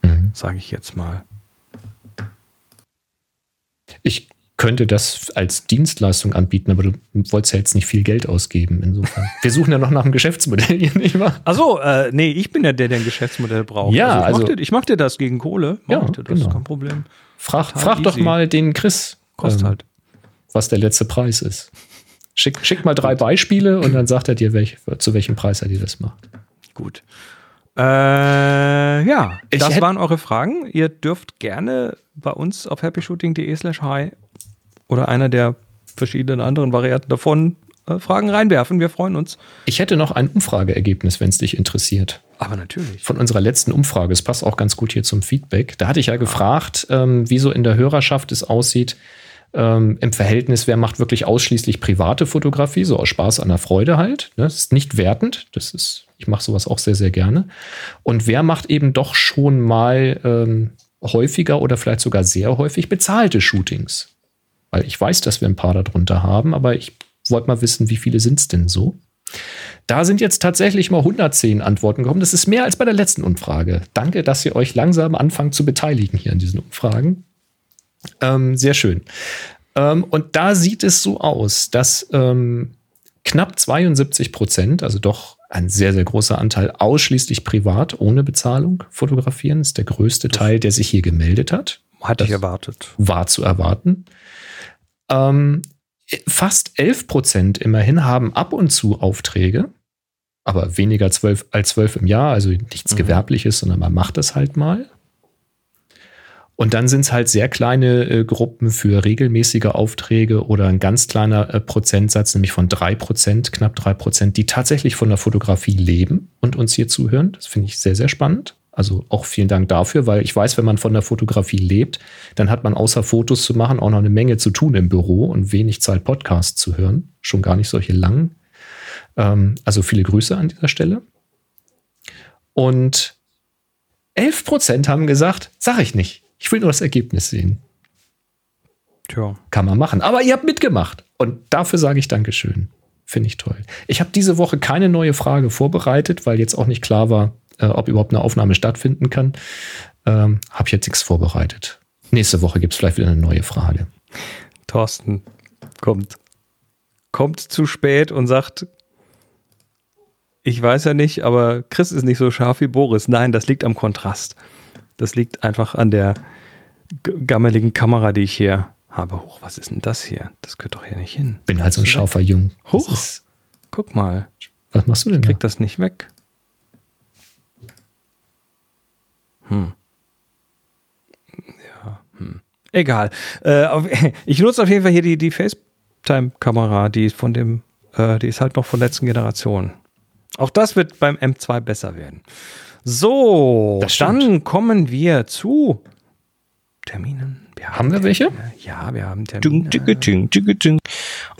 Mhm. sage ich jetzt mal. Ich könnte das als Dienstleistung anbieten, aber du wolltest ja jetzt nicht viel Geld ausgeben. Insofern. Wir suchen ja noch nach einem Geschäftsmodell hier, nicht wahr? Achso, äh, nee, ich bin ja der, der ein Geschäftsmodell braucht. Ja, ich mach also- dir, ich mach dir das gegen Kohle. Mach Ja, ich dir das, genau. kein Problem. Frag, frag doch mal den Chris, Kostet ähm, halt. was der letzte Preis ist. Schick, schick mal drei Beispiele und dann sagt er dir, welch, zu welchem Preis er dir das macht. Gut. Äh, ja, Ich das waren eure Fragen. Ihr dürft gerne bei uns auf happyshooting.de slash hi oder einer der verschiedenen anderen Varianten davon äh, Fragen reinwerfen. Wir freuen uns. Ich hätte noch ein Umfrageergebnis, wenn es dich interessiert. Aber natürlich. von unserer letzten Umfrage. Es passt auch ganz gut hier zum Feedback. Da hatte ich ja gefragt, ähm, wie so in der Hörerschaft es aussieht. Ähm, Im Verhältnis, wer macht wirklich ausschließlich private Fotografie, so aus Spaß an der Freude halt. Ne? Das ist nicht wertend. Das ist, ich mache sowas auch sehr, sehr gerne. Und wer macht eben doch schon mal ähm, häufiger oder vielleicht sogar sehr häufig bezahlte Shootings? weil ich weiß, dass wir ein paar darunter haben, aber ich wollte mal wissen, wie viele sind es denn so? Da sind jetzt tatsächlich mal 110 Antworten gekommen. Das ist mehr als bei der letzten Umfrage. Danke, dass ihr euch langsam anfangt zu beteiligen hier an diesen Umfragen. Ähm, sehr schön. Ähm, und da sieht es so aus, dass ähm, knapp 72 Prozent, also doch ein sehr, sehr großer Anteil, ausschließlich privat ohne Bezahlung fotografieren. Das ist der größte Teil, der sich hier gemeldet hat. Hatte ich erwartet. War zu erwarten. Ähm, fast 11 Prozent immerhin haben ab und zu Aufträge, aber weniger 12, als 12 im Jahr, also nichts mhm. Gewerbliches, sondern man macht das halt mal. Und dann sind es halt sehr kleine äh, Gruppen für regelmäßige Aufträge oder ein ganz kleiner äh, Prozentsatz, nämlich von drei Prozent, knapp drei Prozent, die tatsächlich von der Fotografie leben und uns hier zuhören. Das finde ich sehr, sehr spannend. Also auch vielen Dank dafür, weil ich weiß, wenn man von der Fotografie lebt, dann hat man außer Fotos zu machen auch noch eine Menge zu tun im Büro und wenig Zeit, Podcasts zu hören. Schon gar nicht solche langen. Ähm, also viele Grüße an dieser Stelle. Und 11 Prozent haben gesagt, sag ich nicht. Ich will nur das Ergebnis sehen. Tja. Kann man machen. Aber ihr habt mitgemacht. Und dafür sage ich Dankeschön. Finde ich toll. Ich habe diese Woche keine neue Frage vorbereitet, weil jetzt auch nicht klar war, äh, ob überhaupt eine Aufnahme stattfinden kann. Ähm, habe ich jetzt nichts vorbereitet. Nächste Woche gibt es vielleicht wieder eine neue Frage. Thorsten kommt, kommt zu spät und sagt, ich weiß ja nicht, aber Chris ist nicht so scharf wie Boris. Nein, das liegt am Kontrast. Das liegt einfach an der gammeligen Kamera, die ich hier habe. Hoch, was ist denn das hier? Das gehört doch hier nicht hin. Bin halt so ein scharfer Jung. Hoch. Guck mal. Was machst du denn? Ich krieg da? das nicht weg. Hm. Ja, hm. Egal. Äh, ich nutze auf jeden Fall hier die, die FaceTime-Kamera, die von dem, äh, die ist halt noch von letzten Generation. Auch das wird beim M2 besser werden. So, dann kommen wir zu Terminen. Wir haben, haben wir welche? Ja, wir haben Termine. Ding, ding, ding, ding,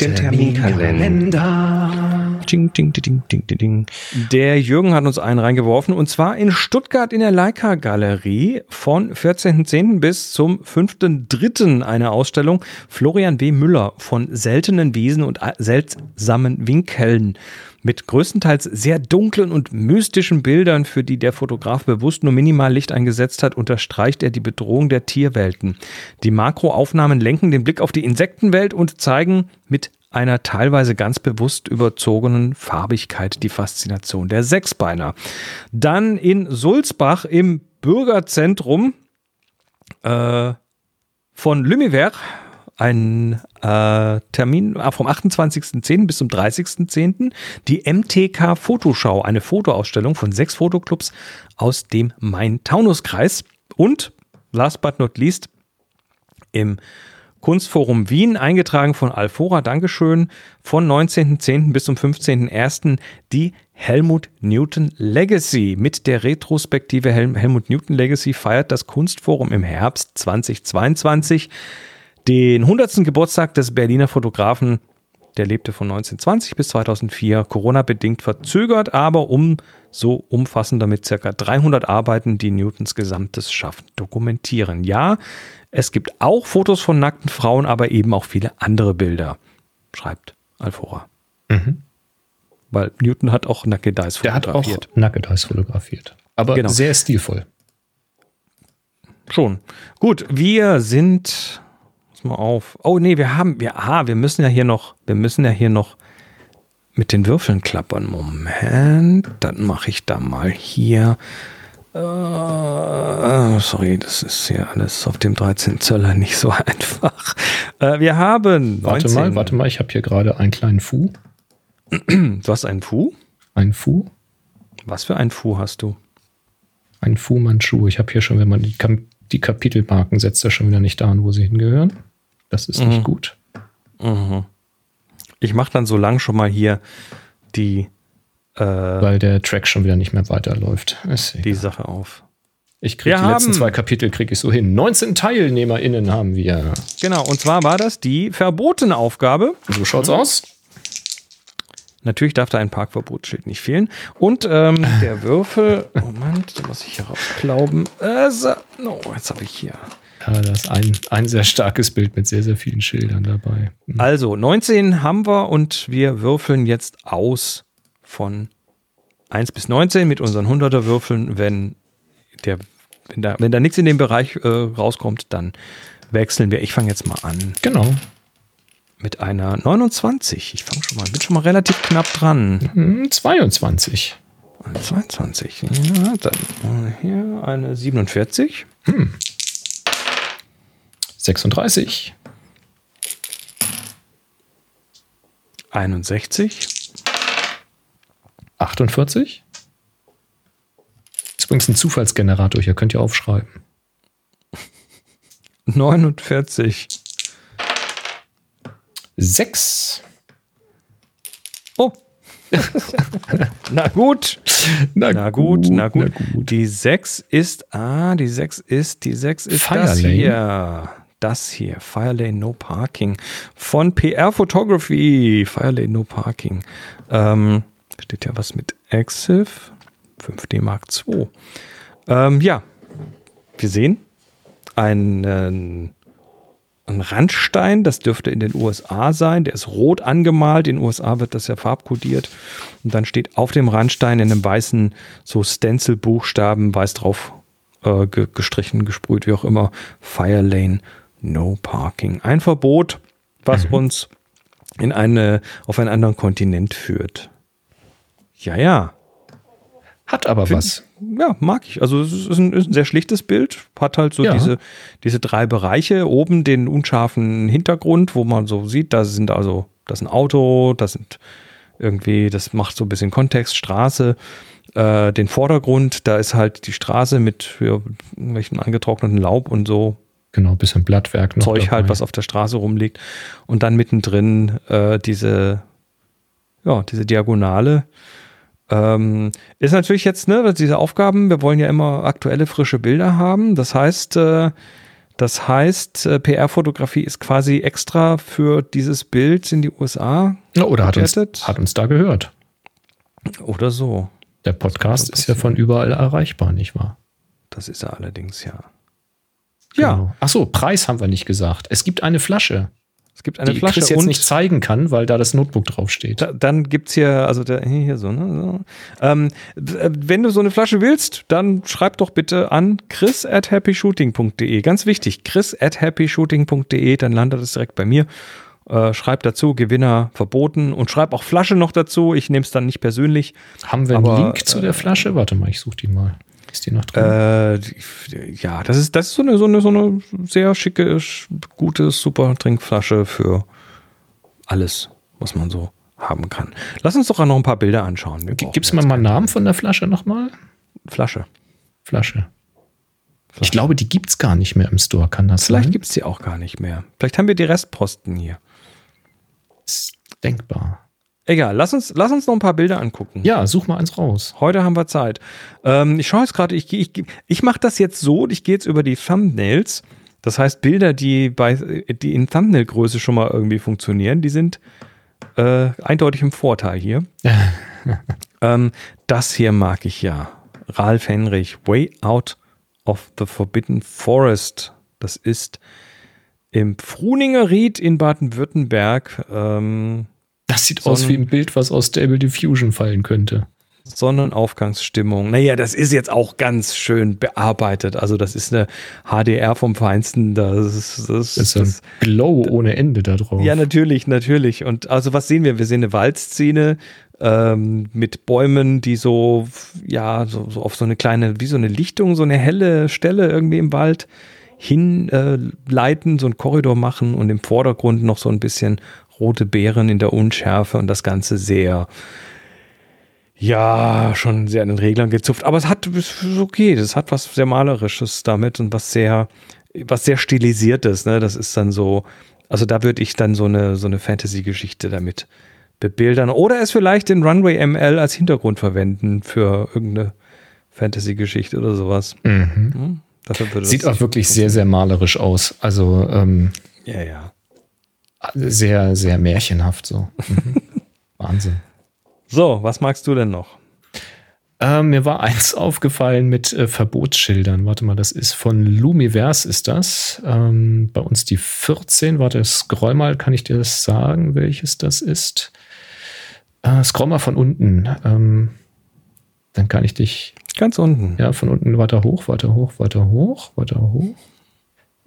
Den Terminkalender. Ding, ding, ding, ding, ding, ding. Der Jürgen hat uns einen reingeworfen und zwar in Stuttgart in der Leica Galerie von 14.10. bis zum 5.3. eine Ausstellung Florian W. Müller von seltenen Wesen und seltsamen Winkeln mit größtenteils sehr dunklen und mystischen Bildern, für die der Fotograf bewusst nur minimal Licht eingesetzt hat, unterstreicht er die Bedrohung der Tierwelten. Die Makroaufnahmen lenken den Blick auf die Insektenwelt und zeigen mit einer teilweise ganz bewusst überzogenen Farbigkeit die Faszination der Sechsbeiner. Dann in Sulzbach im Bürgerzentrum äh, von Lumière ein äh, Termin ah, vom 28.10. bis zum 30.10. die MTK Fotoschau, eine Fotoausstellung von sechs Fotoclubs aus dem Main-Taunus-Kreis. Und last but not least im Kunstforum Wien, eingetragen von Alfora, Dankeschön, von 19.10. bis zum 15.01. die Helmut Newton Legacy. Mit der Retrospektive Hel Helmut Newton Legacy feiert das Kunstforum im Herbst 2022 den 100. Geburtstag des Berliner Fotografen. Der lebte von 1920 bis 2004, Corona-bedingt verzögert, aber umso umfassender mit circa 300 Arbeiten, die Newtons gesamtes Schaffen dokumentieren. Ja, es gibt auch Fotos von nackten Frauen, aber eben auch viele andere Bilder, schreibt Alfora. Mhm. Weil Newton hat auch Naked Eyes fotografiert. Der hat auch Naked Eyes fotografiert. Aber genau. sehr stilvoll. Schon. Gut, wir sind mal auf. Oh nee, wir haben, wir, ah, wir müssen ja hier noch, wir müssen ja hier noch mit den Würfeln klappern. Moment, dann mache ich da mal hier. Uh, sorry, das ist ja alles auf dem 13 Zöller nicht so einfach. Uh, wir haben. 19. Warte mal, warte mal, ich habe hier gerade einen kleinen Fu. du hast einen Fu? Ein Fu? Was für ein Fu hast du? Ein Fu Manchu. Ich habe hier schon, wenn man die, die Kapitelmarken setzt, da schon wieder nicht da an, wo sie hingehören. Das ist mhm. nicht gut. Mhm. Ich mache dann so lang schon mal hier die. Äh, Weil der Track schon wieder nicht mehr weiterläuft. Die Sache auf. Ich kriege die letzten zwei Kapitel kriege ich so hin. 19 TeilnehmerInnen haben wir. Genau, und zwar war das die verbotene Aufgabe. So schaut's mhm. aus. Natürlich darf da ein Parkverbotsschild nicht fehlen. Und ähm, der Würfel, Moment, da muss ich hier rausklauben. Äh, so, oh, jetzt habe ich hier Ja, das ist ein, ein sehr starkes Bild mit sehr, sehr vielen Schildern dabei. Mhm. Also 19 haben wir und wir würfeln jetzt aus von 1 bis 19 mit unseren 100er Würfeln. Wenn, der, wenn, da, wenn da nichts in dem Bereich äh, rauskommt, dann wechseln wir. Ich fange jetzt mal an Genau. mit einer 29. Ich fange schon mal, bin schon mal relativ knapp dran. Hm, 22. Eine 22. Ja, dann hier eine 47. 36. 61. 48. Ist übrigens ein Zufallsgenerator, hier könnt ihr aufschreiben. 49. 6. Oh. na gut. Na gut, na gut. Die 6 ist, ah, die 6 ist, die 6 ist das Firelane. hier. Das hier, Firelane No Parking von PR Photography. Firelane No Parking. Ähm, steht ja was mit Exif 5D Mark II. Ähm, ja, wir sehen einen, einen Randstein, das dürfte in den USA sein, der ist rot angemalt, in den USA wird das ja farbkodiert und dann steht auf dem Randstein in einem weißen so Stencil-Buchstaben, weiß drauf äh, ge gestrichen, gesprüht, wie auch immer, Fire Lane No Parking. Ein Verbot, was uns in eine, auf einen anderen Kontinent führt. Ja, ja. Hat aber was. Ja, mag ich. Also es ist ein, ist ein sehr schlichtes Bild. Hat halt so Ja. diese, diese drei Bereiche. Oben den unscharfen Hintergrund, wo man so sieht, da sind also, das ist ein Auto, das sind irgendwie, das macht so ein bisschen Kontext, Straße. Äh, den Vordergrund, da ist halt die Straße mit ja, irgendwelchen angetrockneten Laub und so Genau, bisschen Blattwerk noch. Zeug halt, dabei. was auf der Straße rumliegt. Und dann mittendrin äh, diese, ja, diese Diagonale. Ähm, ist natürlich jetzt, ne, diese Aufgaben, wir wollen ja immer aktuelle, frische Bilder haben. Das heißt, äh, das heißt, äh, PR-Fotografie ist quasi extra für dieses Bild in die USA Ja, Oder hat uns, hat uns da gehört. oder so. Der Podcast ist ja von überall erreichbar, nicht wahr? Das ist er allerdings, ja. Ja, Genau. Ach so, Preis haben wir nicht gesagt. Es gibt eine Flasche, es gibt eine die Flasche Chris jetzt und nicht zeigen kann, weil da das Notebook draufsteht. Da, dann gibt's hier, also der, hier, so, ne? So. Ähm, w- wenn du so eine Flasche willst, dann schreib doch bitte an chris at happyshooting.de. Ganz wichtig, chris at happyshooting.de, dann landet es direkt bei mir. Äh, schreib dazu, Gewinner verboten und schreib auch Flasche noch dazu. Ich nehme es dann nicht persönlich. Haben wir einen Aber, Link zu der Flasche? Warte mal, ich suche die mal. Ist die noch drin? Äh, ja, das ist, das ist so eine, so eine, so eine sehr schicke, sch- gute, super Trinkflasche für alles, was man so haben kann. Lass uns doch noch ein paar Bilder anschauen. Gibt es mal einen Namen von der Flasche nochmal? Flasche. Flasche. Ich glaube, die gibt es gar nicht mehr im Store. Kann das Vielleicht sein? gibt es die auch gar nicht mehr. Vielleicht haben wir die Restposten hier. Ist denkbar. Egal, lass uns, lass uns noch ein paar Bilder angucken. Ja, such mal eins raus. Heute haben wir Zeit. Ähm, ich schaue jetzt gerade, ich, ich, ich mache das jetzt so, ich gehe jetzt über die Thumbnails. Das heißt, Bilder, die, bei, die in Thumbnail-Größe schon mal irgendwie funktionieren, die sind äh, eindeutig im Vorteil hier. ähm, das hier mag ich ja. Ralf Henrich, Way Out of the Forbidden Forest. Das ist im Fruninger Ried in Baden-Württemberg. Ähm, Das sieht aus Sonnen- wie ein Bild, was aus Stable Diffusion fallen könnte. Sonnenaufgangsstimmung. Naja, das ist jetzt auch ganz schön bearbeitet. Also das ist eine HDR vom Feinsten. Das, ist- das, Das ist ein das, Glow ohne Ende da drauf. ja, natürlich, natürlich. Und also was sehen wir? Wir sehen eine Waldszene ähm, mit Bäumen, die so, ja, so, so auf so eine kleine, wie so eine Lichtung, so eine helle Stelle irgendwie im Wald hinleiten, äh, so einen Korridor machen und im Vordergrund noch so ein bisschen rote Beeren in der Unschärfe und das Ganze sehr, ja, schon sehr an den Reglern gezupft. Aber es hat, es ist okay, das hat was sehr Malerisches damit und was sehr, was sehr Stilisiertes, ne? Das ist dann so, also da würde ich dann so eine, so eine Fantasy-Geschichte damit bebildern. Oder es vielleicht den Runway ML als Hintergrund verwenden für irgendeine Fantasy-Geschichte oder sowas. Mhm. Hm? Sieht auch wirklich sehr, sehr malerisch aus. Also ähm, Ja, ja. Sehr, sehr märchenhaft so. Mhm. Wahnsinn. So, was magst du denn noch? Äh, mir war eins aufgefallen mit äh, Verbotsschildern. Warte mal, das ist von Lumiverse ist das. Ähm, bei uns die 14. Warte, scroll mal, kann ich dir das sagen, welches das ist? Äh, scroll mal von unten. Ähm, dann kann ich dich. Ganz unten. Ja, von unten weiter hoch, weiter hoch, weiter hoch, weiter hoch.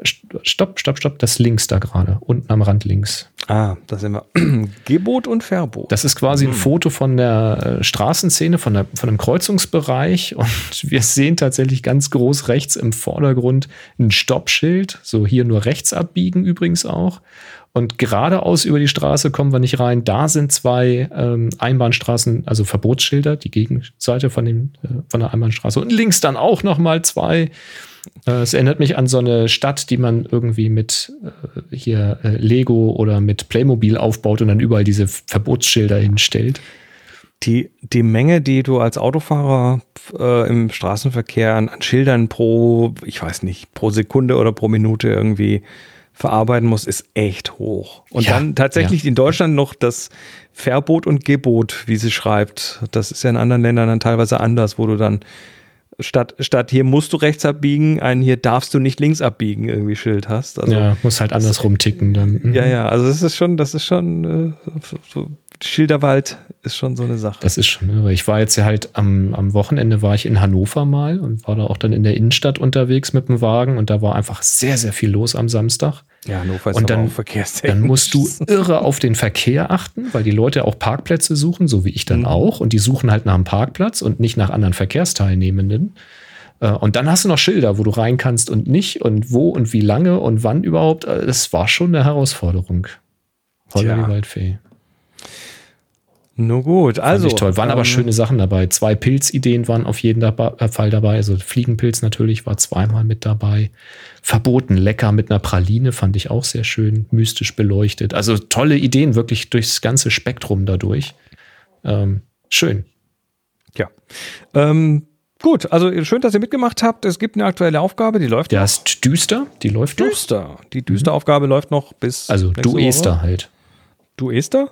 Stopp, stopp, stopp, das links da gerade, unten am Rand links. Ah, da sind wir. Gebot und Verbot. Das ist quasi ein Hm. Foto von der äh, Straßenszene, von, der, von einem Kreuzungsbereich und wir sehen tatsächlich ganz groß rechts im Vordergrund ein Stoppschild, so hier nur rechts abbiegen übrigens auch. Und geradeaus über die Straße kommen wir nicht rein. Da sind zwei ähm, Einbahnstraßen, also Verbotsschilder, die Gegenseite von, dem, äh, von der Einbahnstraße. Und links dann auch noch mal zwei. Äh, Es erinnert mich an so eine Stadt, die man irgendwie mit äh, hier äh, Lego oder mit Playmobil aufbaut und dann überall diese Verbotsschilder hinstellt. Die, die Menge, die du als Autofahrer äh, im Straßenverkehr an, an Schildern pro, ich weiß nicht, pro Sekunde oder pro Minute irgendwie verarbeiten musst, ist echt hoch. Und Ja, dann tatsächlich in Deutschland noch das Verbot und Gebot, wie sie schreibt. Das ist ja in anderen Ländern dann teilweise anders, wo du dann statt, statt hier musst du rechts abbiegen, ein hier darfst du nicht links abbiegen irgendwie Schild hast. Also, ja, muss halt andersrum ticken dann. Mhm. ja, ja, also das ist schon, das ist schon, äh, so, Schilderwald ist schon so eine Sache. Das ist schon irre. Ich war jetzt ja halt am, am Wochenende war ich in Hannover mal und war da auch dann in der Innenstadt unterwegs mit dem Wagen und da war einfach sehr, sehr viel los am Samstag. Ja, Hannover ist Und dann, dann musst du irre auf den Verkehr achten, weil die Leute auch Parkplätze suchen, so wie ich dann Mhm. auch. Und die suchen halt nach einem Parkplatz und nicht nach anderen Verkehrsteilnehmenden. Äh, Und dann hast du noch Schilder, wo du rein kannst und nicht und wo und wie lange und wann überhaupt. Äh, Das war schon eine Herausforderung. Tja. die Waldfee. Nur gut, also. Ich toll. Waren aber ähm, schöne Sachen dabei. Zwei Pilzideen waren auf jeden äh, Fall dabei. Also Fliegenpilz natürlich war zweimal mit dabei. Verboten lecker mit einer Praline fand ich auch sehr schön, mystisch beleuchtet. Also tolle Ideen, wirklich durchs ganze Spektrum dadurch. Ähm, schön. Ja. Ähm, gut, also schön, dass ihr mitgemacht habt. Es gibt eine aktuelle Aufgabe, die läuft Der noch. ist düster, die läuft noch. Düster. Die Düster-Aufgabe läuft noch bis. Also du. Esther halt. Du Esther?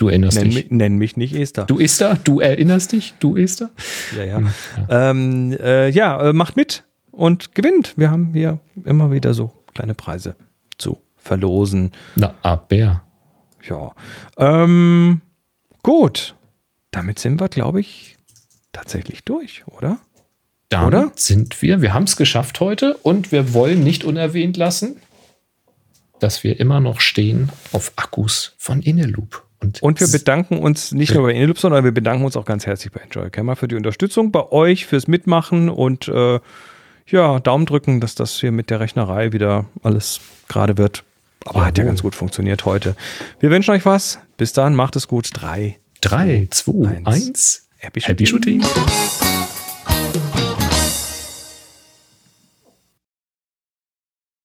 Du erinnerst Nenn, dich. mich- nenn mich nicht Esther. Du Esther, du erinnerst dich, du Esther. Ja, ja. Ähm, äh, ja, äh, macht mit und gewinnt. Wir haben hier immer wieder so kleine Preise zu verlosen. Na, aber. Ja. Ähm, gut. Damit sind wir, glaube ich, tatsächlich durch, oder? Dann Oder? sind wir, wir haben es geschafft heute und wir wollen nicht unerwähnt lassen, dass wir immer noch stehen auf Akkus von Inneloop. Und, Und wir bedanken uns nicht nur bei Ineloop, sondern wir bedanken uns auch ganz herzlich bei Enjoy Camera für die Unterstützung, bei euch fürs Mitmachen und äh, ja, Daumen drücken, dass das hier mit der Rechnerei wieder alles gerade wird. Aber hat ja ganz gut funktioniert heute. Wir wünschen euch was. Bis dann, macht es gut. Drei. 3, 2, Eins. 1. Happy Happy Shooting. Shooting.